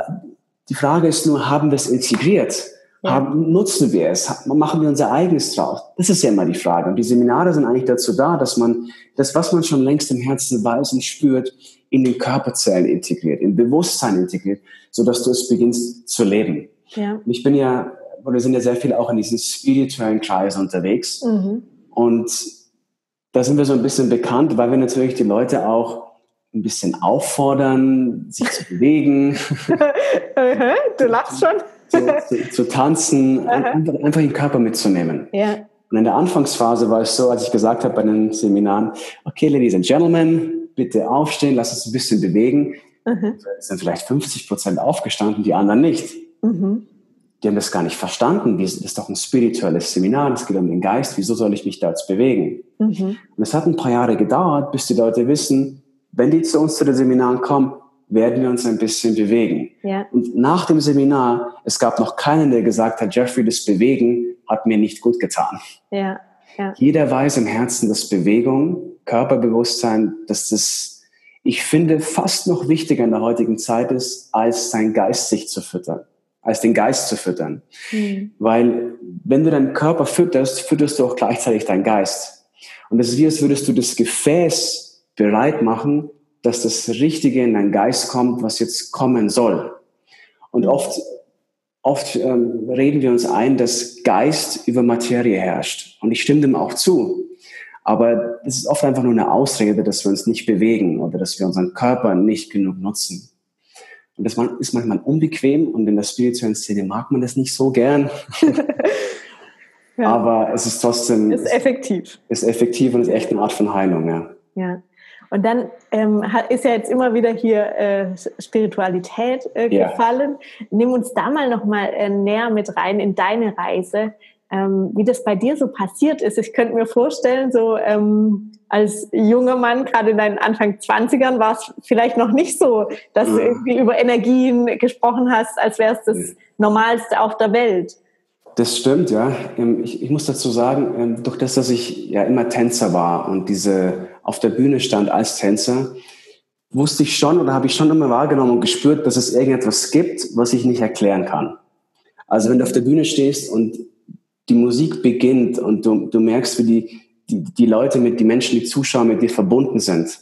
die Frage ist nur, haben wir es integriert? Ja. Haben, nutzen wir es? Machen wir unser eigenes draus? Das ist ja immer die Frage. Und die Seminare sind eigentlich dazu da, dass man das, was man schon längst im Herzen weiß und spürt, in den Körperzellen integriert, in Bewusstsein integriert, so dass du es beginnst zu leben. Ja. Und ich bin ja, oder sind ja sehr viele auch in diesen spirituellen Kreisen unterwegs. Mhm. Und da sind wir so ein bisschen bekannt, weil wir natürlich die Leute auch ein bisschen auffordern, sich zu bewegen. du lachst schon. zu, zu, zu, tanzen, einfach, einfach den Körper mitzunehmen. Ja. Und in der Anfangsphase war es so, als ich gesagt habe bei den Seminaren, okay, Ladies and Gentlemen, bitte aufstehen, lass uns ein bisschen bewegen. Mhm. Es sind vielleicht 50 Prozent aufgestanden, die anderen nicht. Mhm. Die haben das gar nicht verstanden. Das ist doch ein spirituelles Seminar, es geht um den Geist, wieso soll ich mich da jetzt bewegen? Mhm. Und es hat ein paar Jahre gedauert, bis die Leute wissen, wenn die zu uns zu den Seminaren kommen, werden wir uns ein bisschen bewegen. Ja. Und nach dem Seminar, es gab noch keinen, der gesagt hat, Jeffrey, das Bewegen hat mir nicht gut getan. Ja. Ja. Jeder weiß im Herzen, dass Bewegung, Körperbewusstsein, dass das, ich finde, fast noch wichtiger in der heutigen Zeit ist, als sein Geist sich zu füttern, als den Geist zu füttern. Mhm. Weil wenn du deinen Körper fütterst, fütterst du auch gleichzeitig deinen Geist. Und es ist wie, als würdest du das Gefäß bereit machen, dass das Richtige in deinen Geist kommt, was jetzt kommen soll. Und oft, oft ähm, reden wir uns ein, dass Geist über Materie herrscht. Und ich stimme dem auch zu. Aber es ist oft einfach nur eine Ausrede, dass wir uns nicht bewegen oder dass wir unseren Körper nicht genug nutzen. Und das ist manchmal unbequem und in der spirituellen Szene mag man das nicht so gern. ja. Aber es ist trotzdem. Ist effektiv. Ist effektiv und ist echt eine Art von Heilung, ja. Ja. Und dann ähm, ist ja jetzt immer wieder hier äh, Spiritualität äh, gefallen. Yeah. Nimm uns da mal noch mal äh, näher mit rein in deine Reise, ähm, wie das bei dir so passiert ist. Ich könnte mir vorstellen, so ähm, als junger Mann, gerade in deinen Anfang 20ern, war es vielleicht noch nicht so, dass du irgendwie über Energien gesprochen hast, als wäre es das Normalste auf der Welt. Das stimmt, ja. Ähm, ich, ich muss dazu sagen, ähm, durch das, dass ich ja immer Tänzer war und diese auf der Bühne stand als Tänzer, wusste ich schon oder habe ich schon immer wahrgenommen und gespürt, dass es irgendetwas gibt, was ich nicht erklären kann. Also wenn du auf der Bühne stehst und die Musik beginnt und du, du merkst, wie die, die, die Leute mit, die Menschen, die Zuschauer mit dir verbunden sind.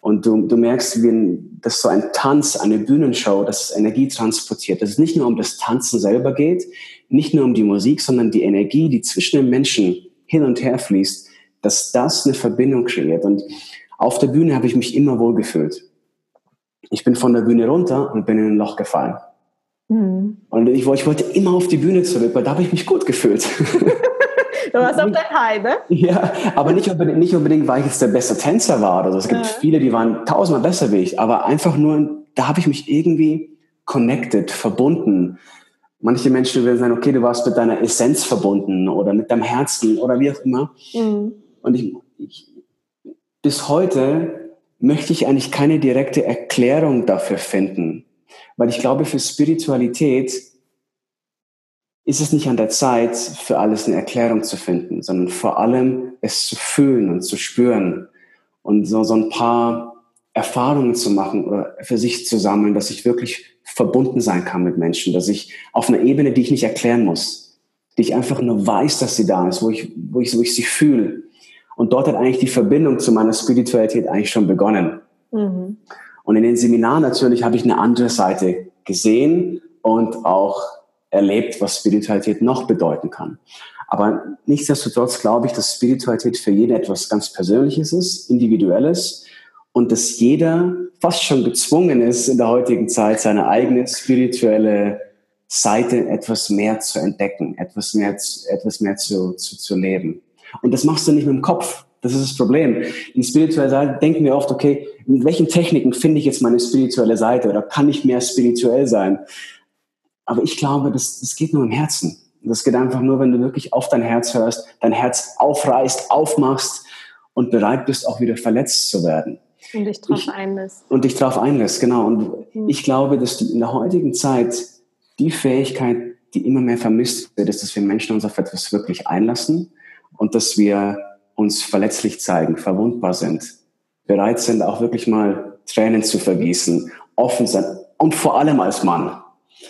Und du, du merkst, wie das so ein Tanz, eine Bühnenshow, das Energie transportiert, dass es nicht nur um das Tanzen selber geht, nicht nur um die Musik, sondern die Energie, die zwischen den Menschen hin und her fließt, dass das eine Verbindung kreiert. Und auf der Bühne habe ich mich immer wohl gefühlt. Ich bin von der Bühne runter und bin in ein Loch gefallen. Mhm. Und ich, ich, wollte immer auf die Bühne zurück, weil da habe ich mich gut gefühlt. Du warst auf dein High, ne? Ja, aber nicht unbedingt, nicht unbedingt, weil ich jetzt der beste Tänzer war oder so. Es gibt ja. viele, die waren tausendmal besser wie ich, aber einfach nur, da habe ich mich irgendwie connected, verbunden. Manche Menschen würden sagen, okay, du warst mit deiner Essenz verbunden oder mit deinem Herzen oder wie auch immer. Mhm. Und ich, ich, bis heute möchte ich eigentlich keine direkte Erklärung dafür finden, weil ich glaube, für Spiritualität ist es nicht an der Zeit, für alles eine Erklärung zu finden, sondern vor allem es zu fühlen und zu spüren und so, so ein paar Erfahrungen zu machen oder für sich zu sammeln, dass ich wirklich verbunden sein kann mit Menschen, dass ich auf einer Ebene, die ich nicht erklären muss, die ich einfach nur weiß, dass sie da ist, wo ich, wo ich, wo ich sie fühle, und dort hat eigentlich die Verbindung zu meiner Spiritualität eigentlich schon begonnen. Mhm. Und in den Seminaren natürlich habe ich eine andere Seite gesehen und auch erlebt, was Spiritualität noch bedeuten kann. Aber nichtsdestotrotz glaube ich, dass Spiritualität für jeden etwas ganz Persönliches ist, Individuelles und dass jeder fast schon gezwungen ist, in der heutigen Zeit seine eigene spirituelle Seite etwas mehr zu entdecken, etwas mehr, etwas mehr zu, zu, zu leben. Und das machst du nicht mit dem Kopf. Das ist das Problem. In spiritueller Seite denken wir oft, okay, mit welchen Techniken finde ich jetzt meine spirituelle Seite oder kann ich mehr spirituell sein? Aber ich glaube, das, das geht nur im Herzen. Das geht einfach nur, wenn du wirklich auf dein Herz hörst, dein Herz aufreißt, aufmachst und bereit bist, auch wieder verletzt zu werden. Und dich drauf einlässt. Und dich drauf einlässt, genau. Und mhm. ich glaube, dass in der heutigen Zeit die Fähigkeit, die immer mehr vermisst wird, ist, dass wir Menschen uns auf etwas wirklich einlassen und dass wir uns verletzlich zeigen, verwundbar sind, bereit sind, auch wirklich mal Tränen zu vergießen, offen sein und vor allem als Mann.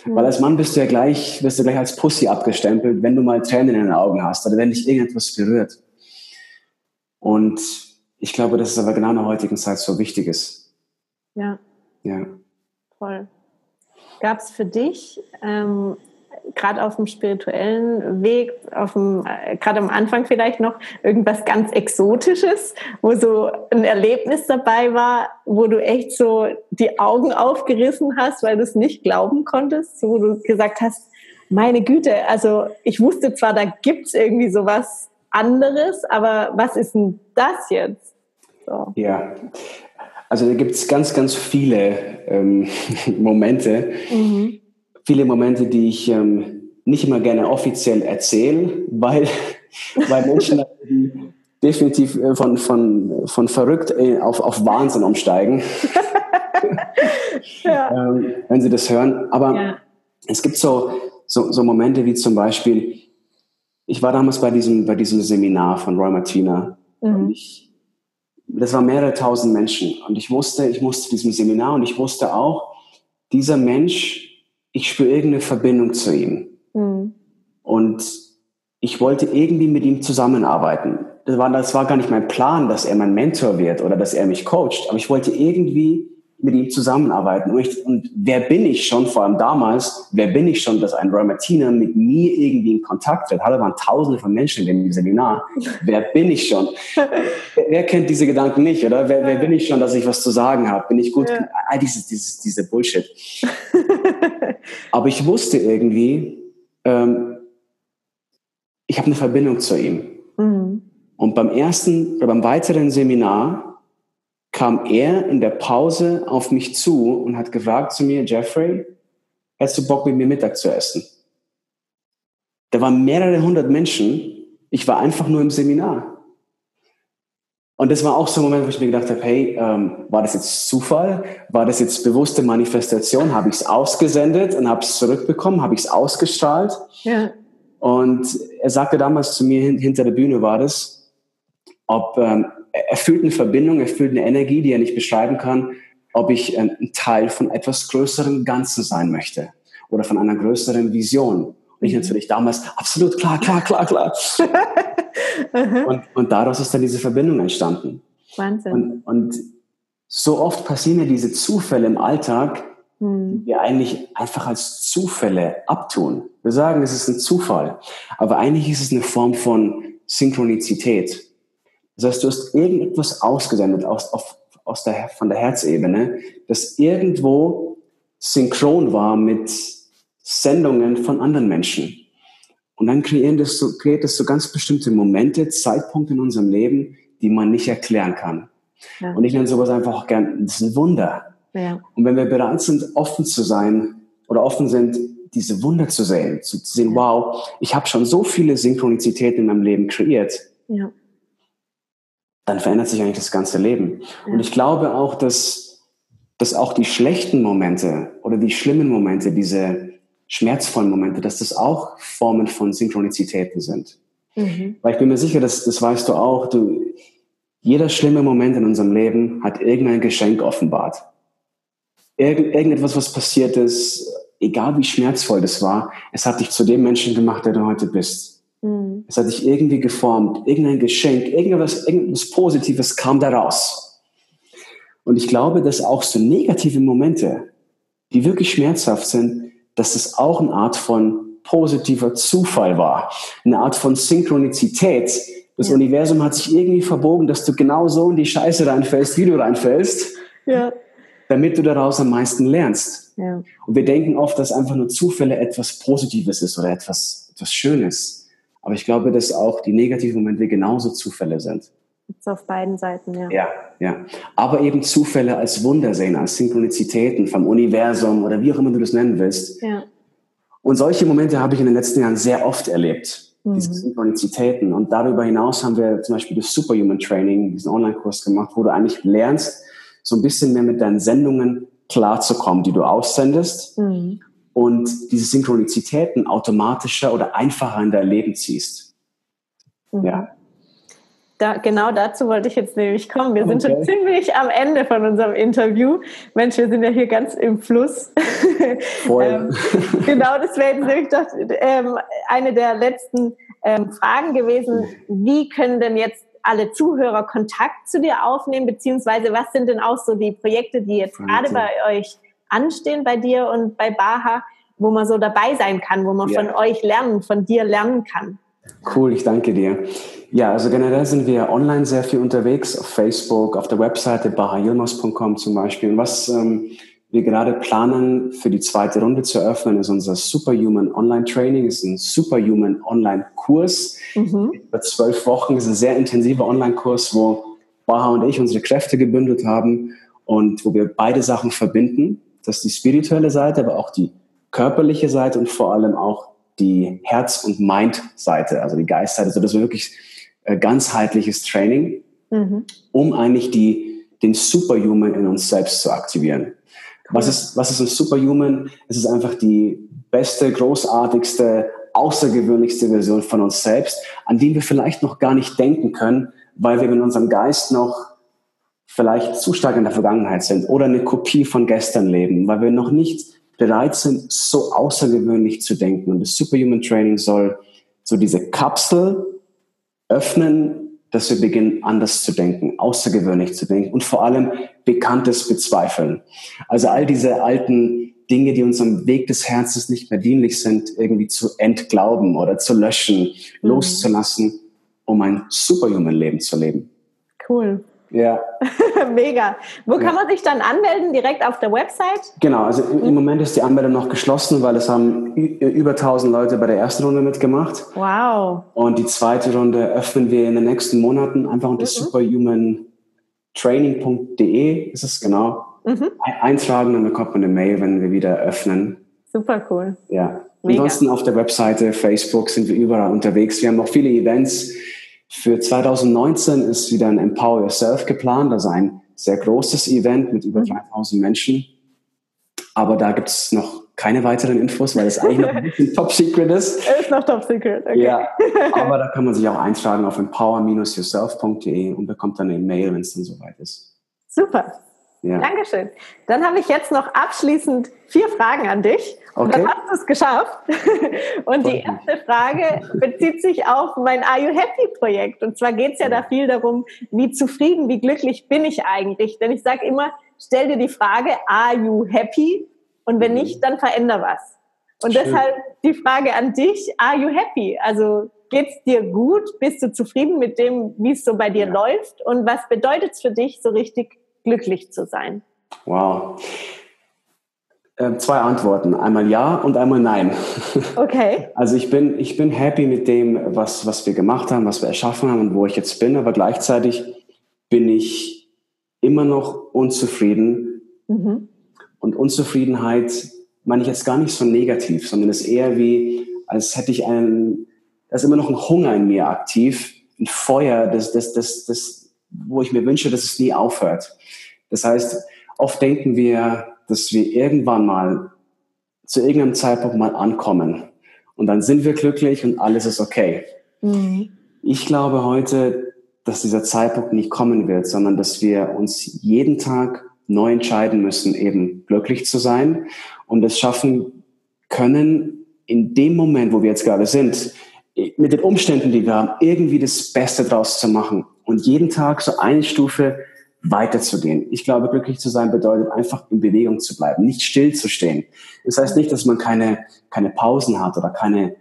Mhm. Weil als Mann bist du ja gleich, wirst du gleich als Pussy abgestempelt, wenn du mal Tränen in den Augen hast oder wenn dich irgendetwas berührt. Und ich glaube, dass es aber genau in der heutigen Zeit so wichtig ist. Ja. Ja. Voll. Gab es für dich ähm, gerade auf dem spirituellen Weg, auf dem, äh, gerade am Anfang vielleicht noch irgendwas ganz Exotisches, wo so ein Erlebnis dabei war, wo du echt so die Augen aufgerissen hast, weil du es nicht glauben konntest, wo du gesagt hast, meine Güte, also ich wusste zwar, da gibt es irgendwie sowas anderes, aber was ist denn das jetzt? So. Ja, also da gibt es ganz, ganz viele ähm, Momente. Mhm viele Momente, die ich ähm, nicht immer gerne offiziell erzähle, weil, weil Menschen definitiv äh, von, von, von verrückt äh, auf, auf Wahnsinn umsteigen, ja. ähm, wenn sie das hören. Aber ja. es gibt so, so, so Momente wie zum Beispiel, ich war damals bei diesem, bei diesem Seminar von Roy Martina. Mhm. Ich, das waren mehrere tausend Menschen. Und ich wusste, ich musste diesem Seminar und ich wusste auch, dieser Mensch ich spüre irgendeine Verbindung zu ihm. Mhm. Und ich wollte irgendwie mit ihm zusammenarbeiten. Das war, das war gar nicht mein Plan, dass er mein Mentor wird oder dass er mich coacht, aber ich wollte irgendwie mit ihm zusammenarbeiten. Und, ich, und, wer bin ich schon, vor allem damals, wer bin ich schon, dass ein Roy Martina mit mir irgendwie in Kontakt wird? Hallo, waren tausende von Menschen in dem Seminar. wer bin ich schon? wer, kennt diese Gedanken nicht, oder? Wer, wer, bin ich schon, dass ich was zu sagen habe? Bin ich gut? Ja. All dieses, dieses, diese Bullshit. Aber ich wusste irgendwie, ähm, ich habe eine Verbindung zu ihm. Mhm. Und beim ersten oder beim weiteren Seminar kam er in der Pause auf mich zu und hat gefragt zu mir, Jeffrey, hättest du Bock mit mir Mittag zu essen? Da waren mehrere hundert Menschen. Ich war einfach nur im Seminar. Und das war auch so ein Moment, wo ich mir gedacht habe, hey, ähm, war das jetzt Zufall? War das jetzt bewusste Manifestation? Habe ich es ausgesendet und habe es zurückbekommen? Habe ich es ausgestrahlt? Ja. Und er sagte damals zu mir, hinter der Bühne war das, ob ähm, er fühlt eine Verbindung, er fühlt eine Energie, die er nicht beschreiben kann, ob ich ein Teil von etwas größerem Ganzen sein möchte oder von einer größeren Vision. Und ich mhm. natürlich damals, absolut klar, klar, klar, klar. und, und daraus ist dann diese Verbindung entstanden. Wahnsinn. Und, und so oft passieren ja diese Zufälle im Alltag, mhm. die wir eigentlich einfach als Zufälle abtun. Wir sagen, es ist ein Zufall, aber eigentlich ist es eine Form von Synchronizität. Das heißt, du hast irgendetwas ausgesendet aus, auf, aus der, von der Herzebene, das irgendwo synchron war mit Sendungen von anderen Menschen. Und dann kreieren das so, kreiert das so ganz bestimmte Momente, Zeitpunkte in unserem Leben, die man nicht erklären kann. Ja. Und ich nenne sowas einfach auch gern, das ist ein Wunder. Ja. Und wenn wir bereit sind, offen zu sein oder offen sind, diese Wunder zu sehen, zu sehen, wow, ich habe schon so viele Synchronizitäten in meinem Leben kreiert. Ja dann verändert sich eigentlich das ganze Leben. Und ich glaube auch, dass, dass auch die schlechten Momente oder die schlimmen Momente, diese schmerzvollen Momente, dass das auch Formen von Synchronizitäten sind. Mhm. Weil ich bin mir sicher, dass, das weißt du auch, du, jeder schlimme Moment in unserem Leben hat irgendein Geschenk offenbart. Irgend, irgendetwas, was passiert ist, egal wie schmerzvoll das war, es hat dich zu dem Menschen gemacht, der du heute bist. Mhm. Es hat sich irgendwie geformt, irgendein Geschenk, irgendwas, irgendwas Positives kam daraus. Und ich glaube, dass auch so negative Momente, die wirklich schmerzhaft sind, dass es auch eine Art von positiver Zufall war, eine Art von Synchronizität. Das ja. Universum hat sich irgendwie verbogen, dass du genau so in die Scheiße reinfällst, wie du reinfällst, ja. damit du daraus am meisten lernst. Ja. Und wir denken oft, dass einfach nur Zufälle etwas Positives ist oder etwas, etwas Schönes. Aber ich glaube, dass auch die negativen Momente genauso Zufälle sind. Jetzt auf beiden Seiten, ja. Ja, ja. Aber eben Zufälle als Wunder sehen, als Synchronizitäten vom Universum oder wie auch immer du das nennen willst. Ja. Und solche Momente habe ich in den letzten Jahren sehr oft erlebt, mhm. diese Synchronizitäten. Und darüber hinaus haben wir zum Beispiel das Superhuman Training, diesen Online-Kurs gemacht, wo du eigentlich lernst, so ein bisschen mehr mit deinen Sendungen klarzukommen, die du aussendest. Mhm. Und diese Synchronizitäten automatischer oder einfacher in dein Leben ziehst. Mhm. Ja. Da, genau dazu wollte ich jetzt nämlich kommen. Wir sind schon ziemlich am Ende von unserem Interview. Mensch, wir sind ja hier ganz im Fluss. ähm, genau, das wäre jetzt nämlich doch ähm, eine der letzten ähm, Fragen gewesen. Wie können denn jetzt alle Zuhörer Kontakt zu dir aufnehmen, beziehungsweise was sind denn auch so die Projekte, die jetzt gerade bei euch anstehen, bei dir und bei Baha, wo man so dabei sein kann, wo man ja. von euch lernen, von dir lernen kann? Cool, ich danke dir. Ja, also generell sind wir online sehr viel unterwegs, auf Facebook, auf der Webseite bahayilmos.com zum Beispiel. Und was ähm, wir gerade planen, für die zweite Runde zu eröffnen, ist unser Superhuman Online Training. ist ein Superhuman Online Kurs. Mhm. Über zwölf Wochen ist ein sehr intensiver Online-Kurs, wo Baha und ich unsere Kräfte gebündelt haben und wo wir beide Sachen verbinden. Das ist die spirituelle Seite, aber auch die körperliche Seite und vor allem auch die Herz- und Mind-Seite, also die Geistseite, sodass wir wirklich äh, ganzheitliches Training, mhm. um eigentlich die, den Superhuman in uns selbst zu aktivieren. Was ist, was ist ein Superhuman? Es ist einfach die beste, großartigste, außergewöhnlichste Version von uns selbst, an die wir vielleicht noch gar nicht denken können, weil wir in unserem Geist noch vielleicht zu stark in der Vergangenheit sind oder eine Kopie von gestern leben, weil wir noch nicht bereit sind, so außergewöhnlich zu denken. Und das Superhuman Training soll so diese Kapsel öffnen, dass wir beginnen, anders zu denken, außergewöhnlich zu denken und vor allem Bekanntes bezweifeln. Also all diese alten Dinge, die uns am Weg des Herzens nicht mehr dienlich sind, irgendwie zu entglauben oder zu löschen, mhm. loszulassen, um ein Superhuman-Leben zu leben. Cool. Ja. Mega. Wo ja. kann man sich dann anmelden? Direkt auf der Website? Genau, also im mhm. Moment ist die Anmeldung noch geschlossen, weil es haben über 1000 Leute bei der ersten Runde mitgemacht. Wow. Und die zweite Runde öffnen wir in den nächsten Monaten einfach unter mhm. superhumantraining.de ist es genau. Mhm. Eintragen, dann bekommt man eine Mail, wenn wir wieder öffnen. Super cool. Ja. Mega. Ansonsten auf der Webseite, Facebook sind wir überall unterwegs. Wir haben noch viele Events für 2019 ist wieder ein Empower Yourself geplant, also ein sehr großes Event mit über 3000 mhm. Menschen. Aber da gibt es noch keine weiteren Infos, weil es eigentlich noch ein bisschen top secret ist. Ist noch top secret, okay. Ja, aber da kann man sich auch eintragen auf empower-yourself.de und bekommt dann eine Mail, wenn es dann soweit ist. Super. Ja. Dankeschön. Dann habe ich jetzt noch abschließend vier Fragen an dich. Okay. Dann hast du es geschafft. Und die erste Frage bezieht sich auf mein Are You Happy Projekt. Und zwar geht es ja da viel darum, wie zufrieden, wie glücklich bin ich eigentlich. Denn ich sage immer, stell dir die Frage, Are you happy? Und wenn mhm. nicht, dann veränder was. Und Schön. deshalb die Frage an dich, Are you happy? Also geht's dir gut? Bist du zufrieden mit dem, wie es so bei dir ja. läuft? Und was bedeutet es für dich, so richtig glücklich zu sein? Wow. Ähm, zwei Antworten. Einmal ja und einmal nein. Okay. Also ich bin, ich bin happy mit dem, was, was wir gemacht haben, was wir erschaffen haben und wo ich jetzt bin, aber gleichzeitig bin ich immer noch unzufrieden. Mhm. Und Unzufriedenheit meine ich jetzt gar nicht so negativ, sondern es ist eher wie, als hätte ich einen, da ist immer noch ein Hunger in mir aktiv, ein Feuer, das, das, das, das, wo ich mir wünsche, dass es nie aufhört. Das heißt, oft denken wir, dass wir irgendwann mal zu irgendeinem Zeitpunkt mal ankommen und dann sind wir glücklich und alles ist okay. Mhm. Ich glaube heute, dass dieser Zeitpunkt nicht kommen wird, sondern dass wir uns jeden Tag neu entscheiden müssen, eben glücklich zu sein und es schaffen können, in dem Moment, wo wir jetzt gerade sind, mit den Umständen, die wir haben, irgendwie das Beste draus zu machen und jeden Tag so eine Stufe weiterzugehen. Ich glaube, glücklich zu sein bedeutet einfach in Bewegung zu bleiben, nicht still zu stehen. Das heißt nicht, dass man keine, keine Pausen hat oder keine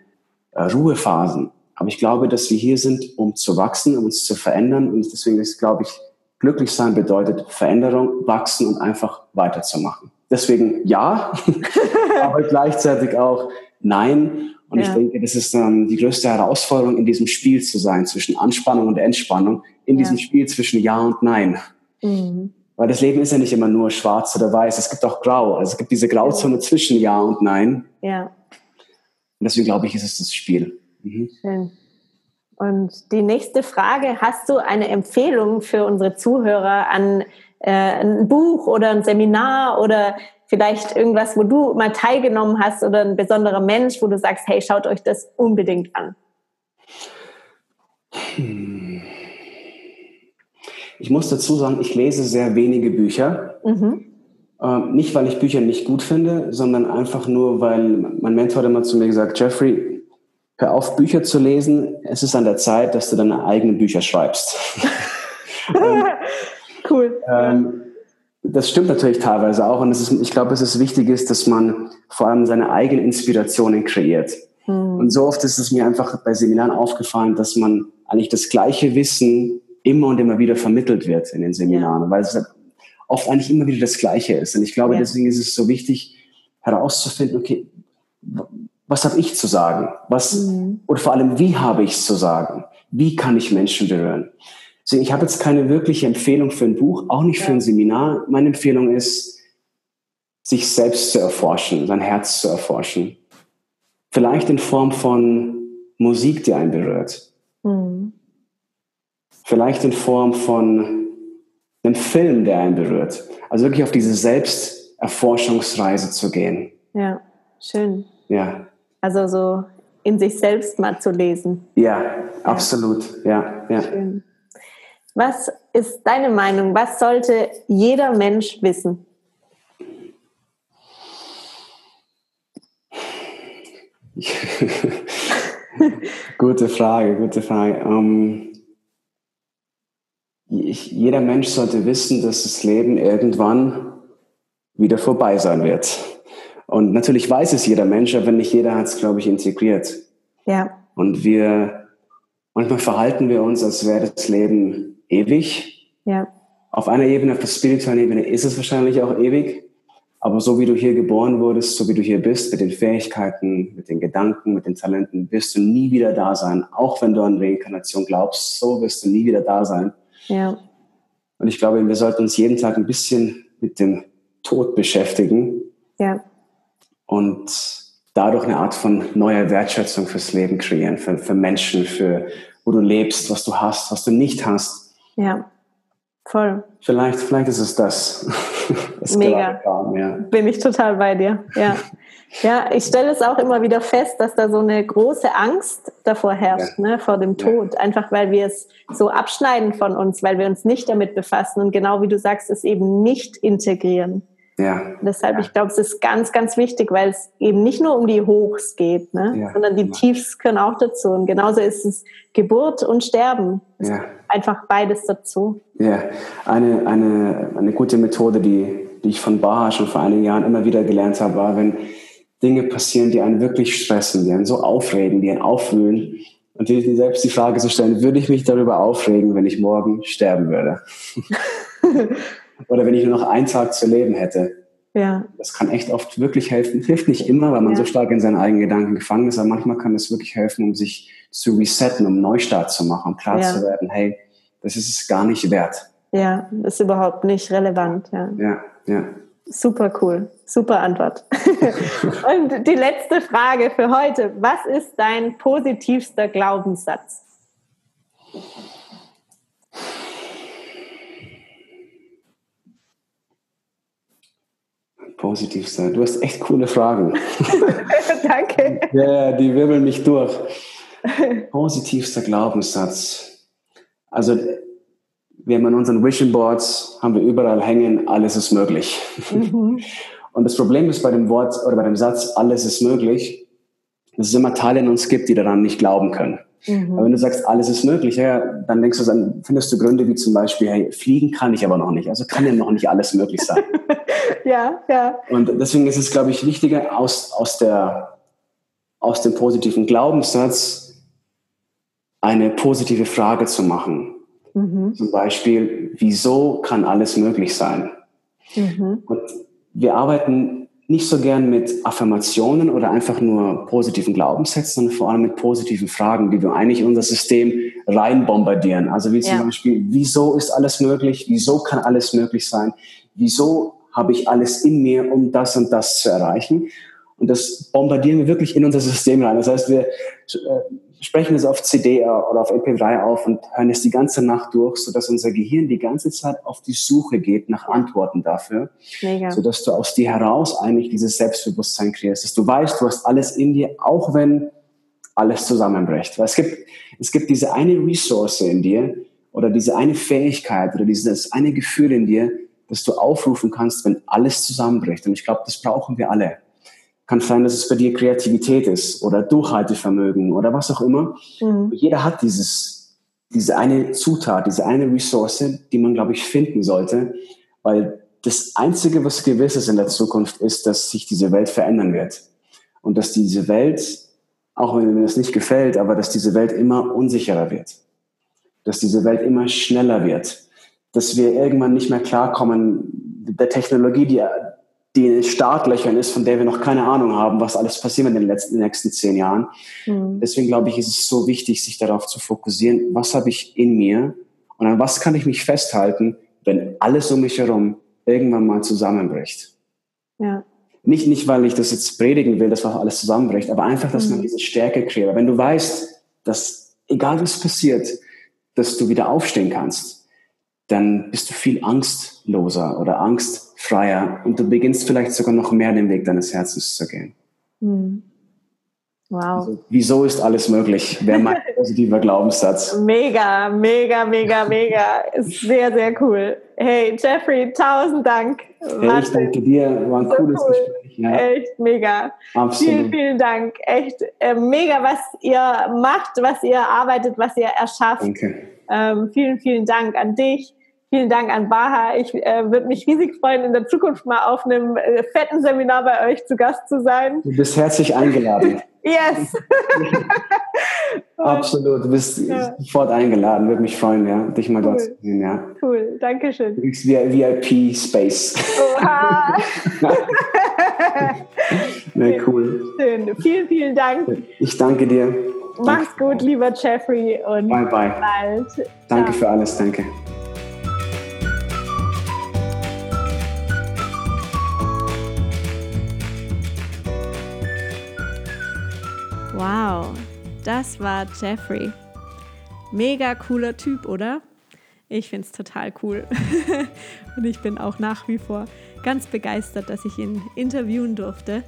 äh, Ruhephasen. Aber ich glaube, dass wir hier sind, um zu wachsen, um uns zu verändern. Und deswegen ist, glaube ich, glücklich sein bedeutet Veränderung, wachsen und einfach weiterzumachen. Deswegen ja, aber gleichzeitig auch nein. Und ja. ich denke, das ist ähm, die größte Herausforderung, in diesem Spiel zu sein, zwischen Anspannung und Entspannung, in ja. diesem Spiel zwischen Ja und Nein. Mhm. Weil das Leben ist ja nicht immer nur schwarz oder weiß, es gibt auch Grau. Also es gibt diese Grauzone zwischen Ja und Nein. Ja. Und deswegen glaube ich, ist es das Spiel. Mhm. Schön. Und die nächste Frage, hast du eine Empfehlung für unsere Zuhörer an äh, ein Buch oder ein Seminar oder vielleicht irgendwas, wo du mal teilgenommen hast oder ein besonderer Mensch, wo du sagst, hey, schaut euch das unbedingt an? Ich muss dazu sagen, ich lese sehr wenige Bücher. Mhm. Ähm, nicht, weil ich Bücher nicht gut finde, sondern einfach nur, weil mein Mentor hat immer zu mir gesagt, Jeffrey, hör auf, Bücher zu lesen. Es ist an der Zeit, dass du deine eigenen Bücher schreibst. cool. Ähm, das stimmt natürlich teilweise auch. Und ist, ich glaube, es ist wichtig ist, dass man vor allem seine eigenen Inspirationen kreiert. Hm. Und so oft ist es mir einfach bei Seminaren aufgefallen, dass man eigentlich das gleiche Wissen immer und immer wieder vermittelt wird in den Seminaren, ja. weil es oft eigentlich immer wieder das Gleiche ist. Und ich glaube, ja. deswegen ist es so wichtig herauszufinden, okay, was habe ich zu sagen? Was, mhm. oder vor allem, wie habe ich es zu sagen? Wie kann ich Menschen berühren? Deswegen, ich habe jetzt keine wirkliche Empfehlung für ein Buch, auch nicht für ein Seminar. Meine Empfehlung ist, sich selbst zu erforschen, sein Herz zu erforschen. Vielleicht in Form von Musik, die einen berührt. Mhm. Vielleicht in Form von einem Film, der einen berührt. Also wirklich auf diese Selbsterforschungsreise zu gehen. Ja, schön. Ja. Also so in sich selbst mal zu lesen. Ja, absolut. Ja, ja. Schön. Was ist deine Meinung? Was sollte jeder Mensch wissen? gute Frage, gute Frage. Ähm, ich, jeder Mensch sollte wissen, dass das Leben irgendwann wieder vorbei sein wird. Und natürlich weiß es jeder Mensch, aber nicht jeder hat es, glaube ich, integriert. Ja. Und wir, manchmal verhalten wir uns, als wäre das Leben ewig. Ja. Auf einer Ebene, auf der spirituellen Ebene ist es wahrscheinlich auch ewig. Aber so wie du hier geboren wurdest, so wie du hier bist, mit den Fähigkeiten, mit den Gedanken, mit den Talenten, wirst du nie wieder da sein. Auch wenn du an Reinkarnation glaubst, so wirst du nie wieder da sein. Ja. Und ich glaube, wir sollten uns jeden Tag ein bisschen mit dem Tod beschäftigen. Ja und dadurch eine Art von neuer Wertschätzung fürs Leben kreieren, für, für Menschen, für wo du lebst, was du hast, was du nicht hast. Ja, voll. Vielleicht, vielleicht ist es das. das Mega. Kam, ja. Bin ich total bei dir. Ja. Ja, ich stelle es auch immer wieder fest, dass da so eine große Angst davor herrscht, ja. ne, vor dem Tod. Ja. Einfach weil wir es so abschneiden von uns, weil wir uns nicht damit befassen und genau wie du sagst, es eben nicht integrieren. Ja. Deshalb, ich glaube, es ist ganz, ganz wichtig, weil es eben nicht nur um die Hochs geht, ne? Ja. sondern die ja. Tiefs können auch dazu. Und genauso ist es Geburt und Sterben. Ja. Einfach beides dazu. Ja, eine, eine, eine gute Methode, die, die ich von Baha schon vor einigen Jahren immer wieder gelernt habe, war, wenn Dinge passieren, die einen wirklich stressen, die einen so aufregen, die einen aufwühlen, und die, selbst die Frage zu stellen, würde ich mich darüber aufregen, wenn ich morgen sterben würde? Oder wenn ich nur noch einen Tag zu leben hätte. Ja. Das kann echt oft wirklich helfen. Hilft nicht immer, weil man ja. so stark in seinen eigenen Gedanken gefangen ist, aber manchmal kann es wirklich helfen, um sich zu resetten, um Neustart zu machen, um klar ja. zu werden, hey, das ist es gar nicht wert. Ja, ist überhaupt nicht relevant. Ja, ja. ja. Super cool, super Antwort. Und die letzte Frage für heute. Was ist dein positivster Glaubenssatz? Positivster. Du hast echt coole Fragen. Danke. Ja, die wirbeln mich durch. Positivster Glaubenssatz. Also wir haben an unseren Vision Boards, haben wir überall hängen, alles ist möglich. Mhm. Und das Problem ist bei dem Wort oder bei dem Satz, alles ist möglich, dass es immer Teile in uns gibt, die daran nicht glauben können. Mhm. Aber wenn du sagst, alles ist möglich, ja, dann denkst du, dann findest du Gründe wie zum Beispiel, hey, fliegen kann ich aber noch nicht. Also kann ja noch nicht alles möglich sein. ja, ja. Und deswegen ist es, glaube ich, wichtiger, aus, aus, der, aus dem positiven Glaubenssatz eine positive Frage zu machen. Mhm. Zum Beispiel, wieso kann alles möglich sein? Mhm. Und wir arbeiten nicht so gern mit Affirmationen oder einfach nur positiven Glaubenssätzen, sondern vor allem mit positiven Fragen, die wir eigentlich in unser System rein bombardieren. Also wie zum ja. Beispiel, wieso ist alles möglich? Wieso kann alles möglich sein? Wieso habe ich alles in mir, um das und das zu erreichen? Und das bombardieren wir wirklich in unser System rein. Das heißt, wir äh, sprechen es auf CD oder auf MP3 auf und hören es die ganze Nacht durch, sodass unser Gehirn die ganze Zeit auf die Suche geht nach Antworten dafür, Mega. sodass du aus dir heraus eigentlich dieses Selbstbewusstsein kreierst, dass du weißt, du hast alles in dir, auch wenn alles zusammenbricht. Weil es gibt, es gibt diese eine Ressource in dir oder diese eine Fähigkeit oder dieses eine Gefühl in dir, das du aufrufen kannst, wenn alles zusammenbricht. Und ich glaube, das brauchen wir alle. Kann sein, dass es bei dir Kreativität ist oder Durchhaltevermögen oder was auch immer. Mhm. Jeder hat dieses, diese eine Zutat, diese eine Ressource, die man, glaube ich, finden sollte, weil das Einzige, was gewiss ist in der Zukunft, ist, dass sich diese Welt verändern wird. Und dass diese Welt, auch wenn mir das nicht gefällt, aber dass diese Welt immer unsicherer wird. Dass diese Welt immer schneller wird. Dass wir irgendwann nicht mehr klarkommen der Technologie, die die in den Startlöchern ist, von der wir noch keine Ahnung haben, was alles passiert in den, letzten, in den nächsten zehn Jahren. Mhm. Deswegen glaube ich, ist es so wichtig, sich darauf zu fokussieren, was habe ich in mir und an was kann ich mich festhalten, wenn alles um mich herum irgendwann mal zusammenbricht. Ja. Nicht, nicht, weil ich das jetzt predigen will, dass alles zusammenbricht, aber einfach, dass mhm. man diese Stärke kreiert. Wenn du weißt, dass egal was passiert, dass du wieder aufstehen kannst, dann bist du viel angstloser oder angst freier und du beginnst vielleicht sogar noch mehr den Weg deines Herzens zu gehen. Hm. Wow. Also, wieso ist alles möglich? Wäre mein positiver Glaubenssatz. Mega, mega, mega, mega. Ist sehr, sehr cool. Hey, Jeffrey, tausend Dank. Hey, ich danke dir. War ein so cooles cool. Gespräch. Ja. Echt mega. Absolut. Vielen, vielen Dank. Echt äh, mega, was ihr macht, was ihr arbeitet, was ihr erschafft. Danke. Ähm, vielen, vielen Dank an dich Vielen Dank an Baha. Ich äh, würde mich riesig freuen, in der Zukunft mal auf einem äh, fetten Seminar bei euch zu Gast zu sein. Du bist herzlich eingeladen. yes. Absolut, du bist ja. sofort eingeladen. Würde mich freuen, ja, dich mal cool. dort zu sehen. Ja. Cool, danke schön. Du kriegst VIP-Space. Oha. nee, cool. Schön. Vielen, vielen Dank. Ich danke dir. Mach's danke. gut, lieber Jeffrey. Und bye, bye. bald. Danke Ciao. für alles. Danke. Das war Jeffrey. Mega cooler Typ, oder? Ich finde es total cool. und ich bin auch nach wie vor ganz begeistert, dass ich ihn interviewen durfte.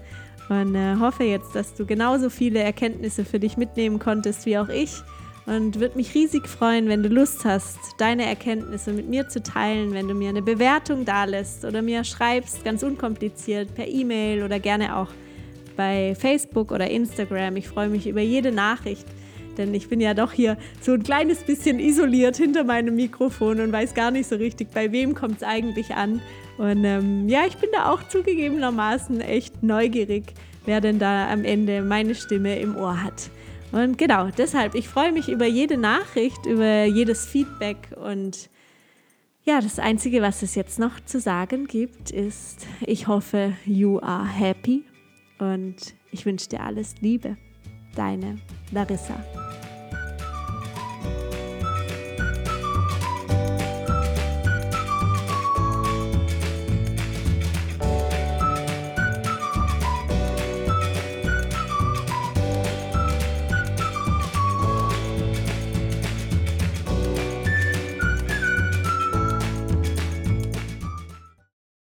Und äh, hoffe jetzt, dass du genauso viele Erkenntnisse für dich mitnehmen konntest wie auch ich. Und würde mich riesig freuen, wenn du Lust hast, deine Erkenntnisse mit mir zu teilen, wenn du mir eine Bewertung da lässt oder mir schreibst, ganz unkompliziert, per E-Mail oder gerne auch bei Facebook oder Instagram. Ich freue mich über jede Nachricht, denn ich bin ja doch hier so ein kleines bisschen isoliert hinter meinem Mikrofon und weiß gar nicht so richtig, bei wem kommt es eigentlich an. Und ähm, ja, ich bin da auch zugegebenermaßen echt neugierig, wer denn da am Ende meine Stimme im Ohr hat. Und genau, deshalb, ich freue mich über jede Nachricht, über jedes Feedback und ja, das Einzige, was es jetzt noch zu sagen gibt, ist, ich hoffe, you are happy und ich wünsche dir alles Liebe. Deine Larissa.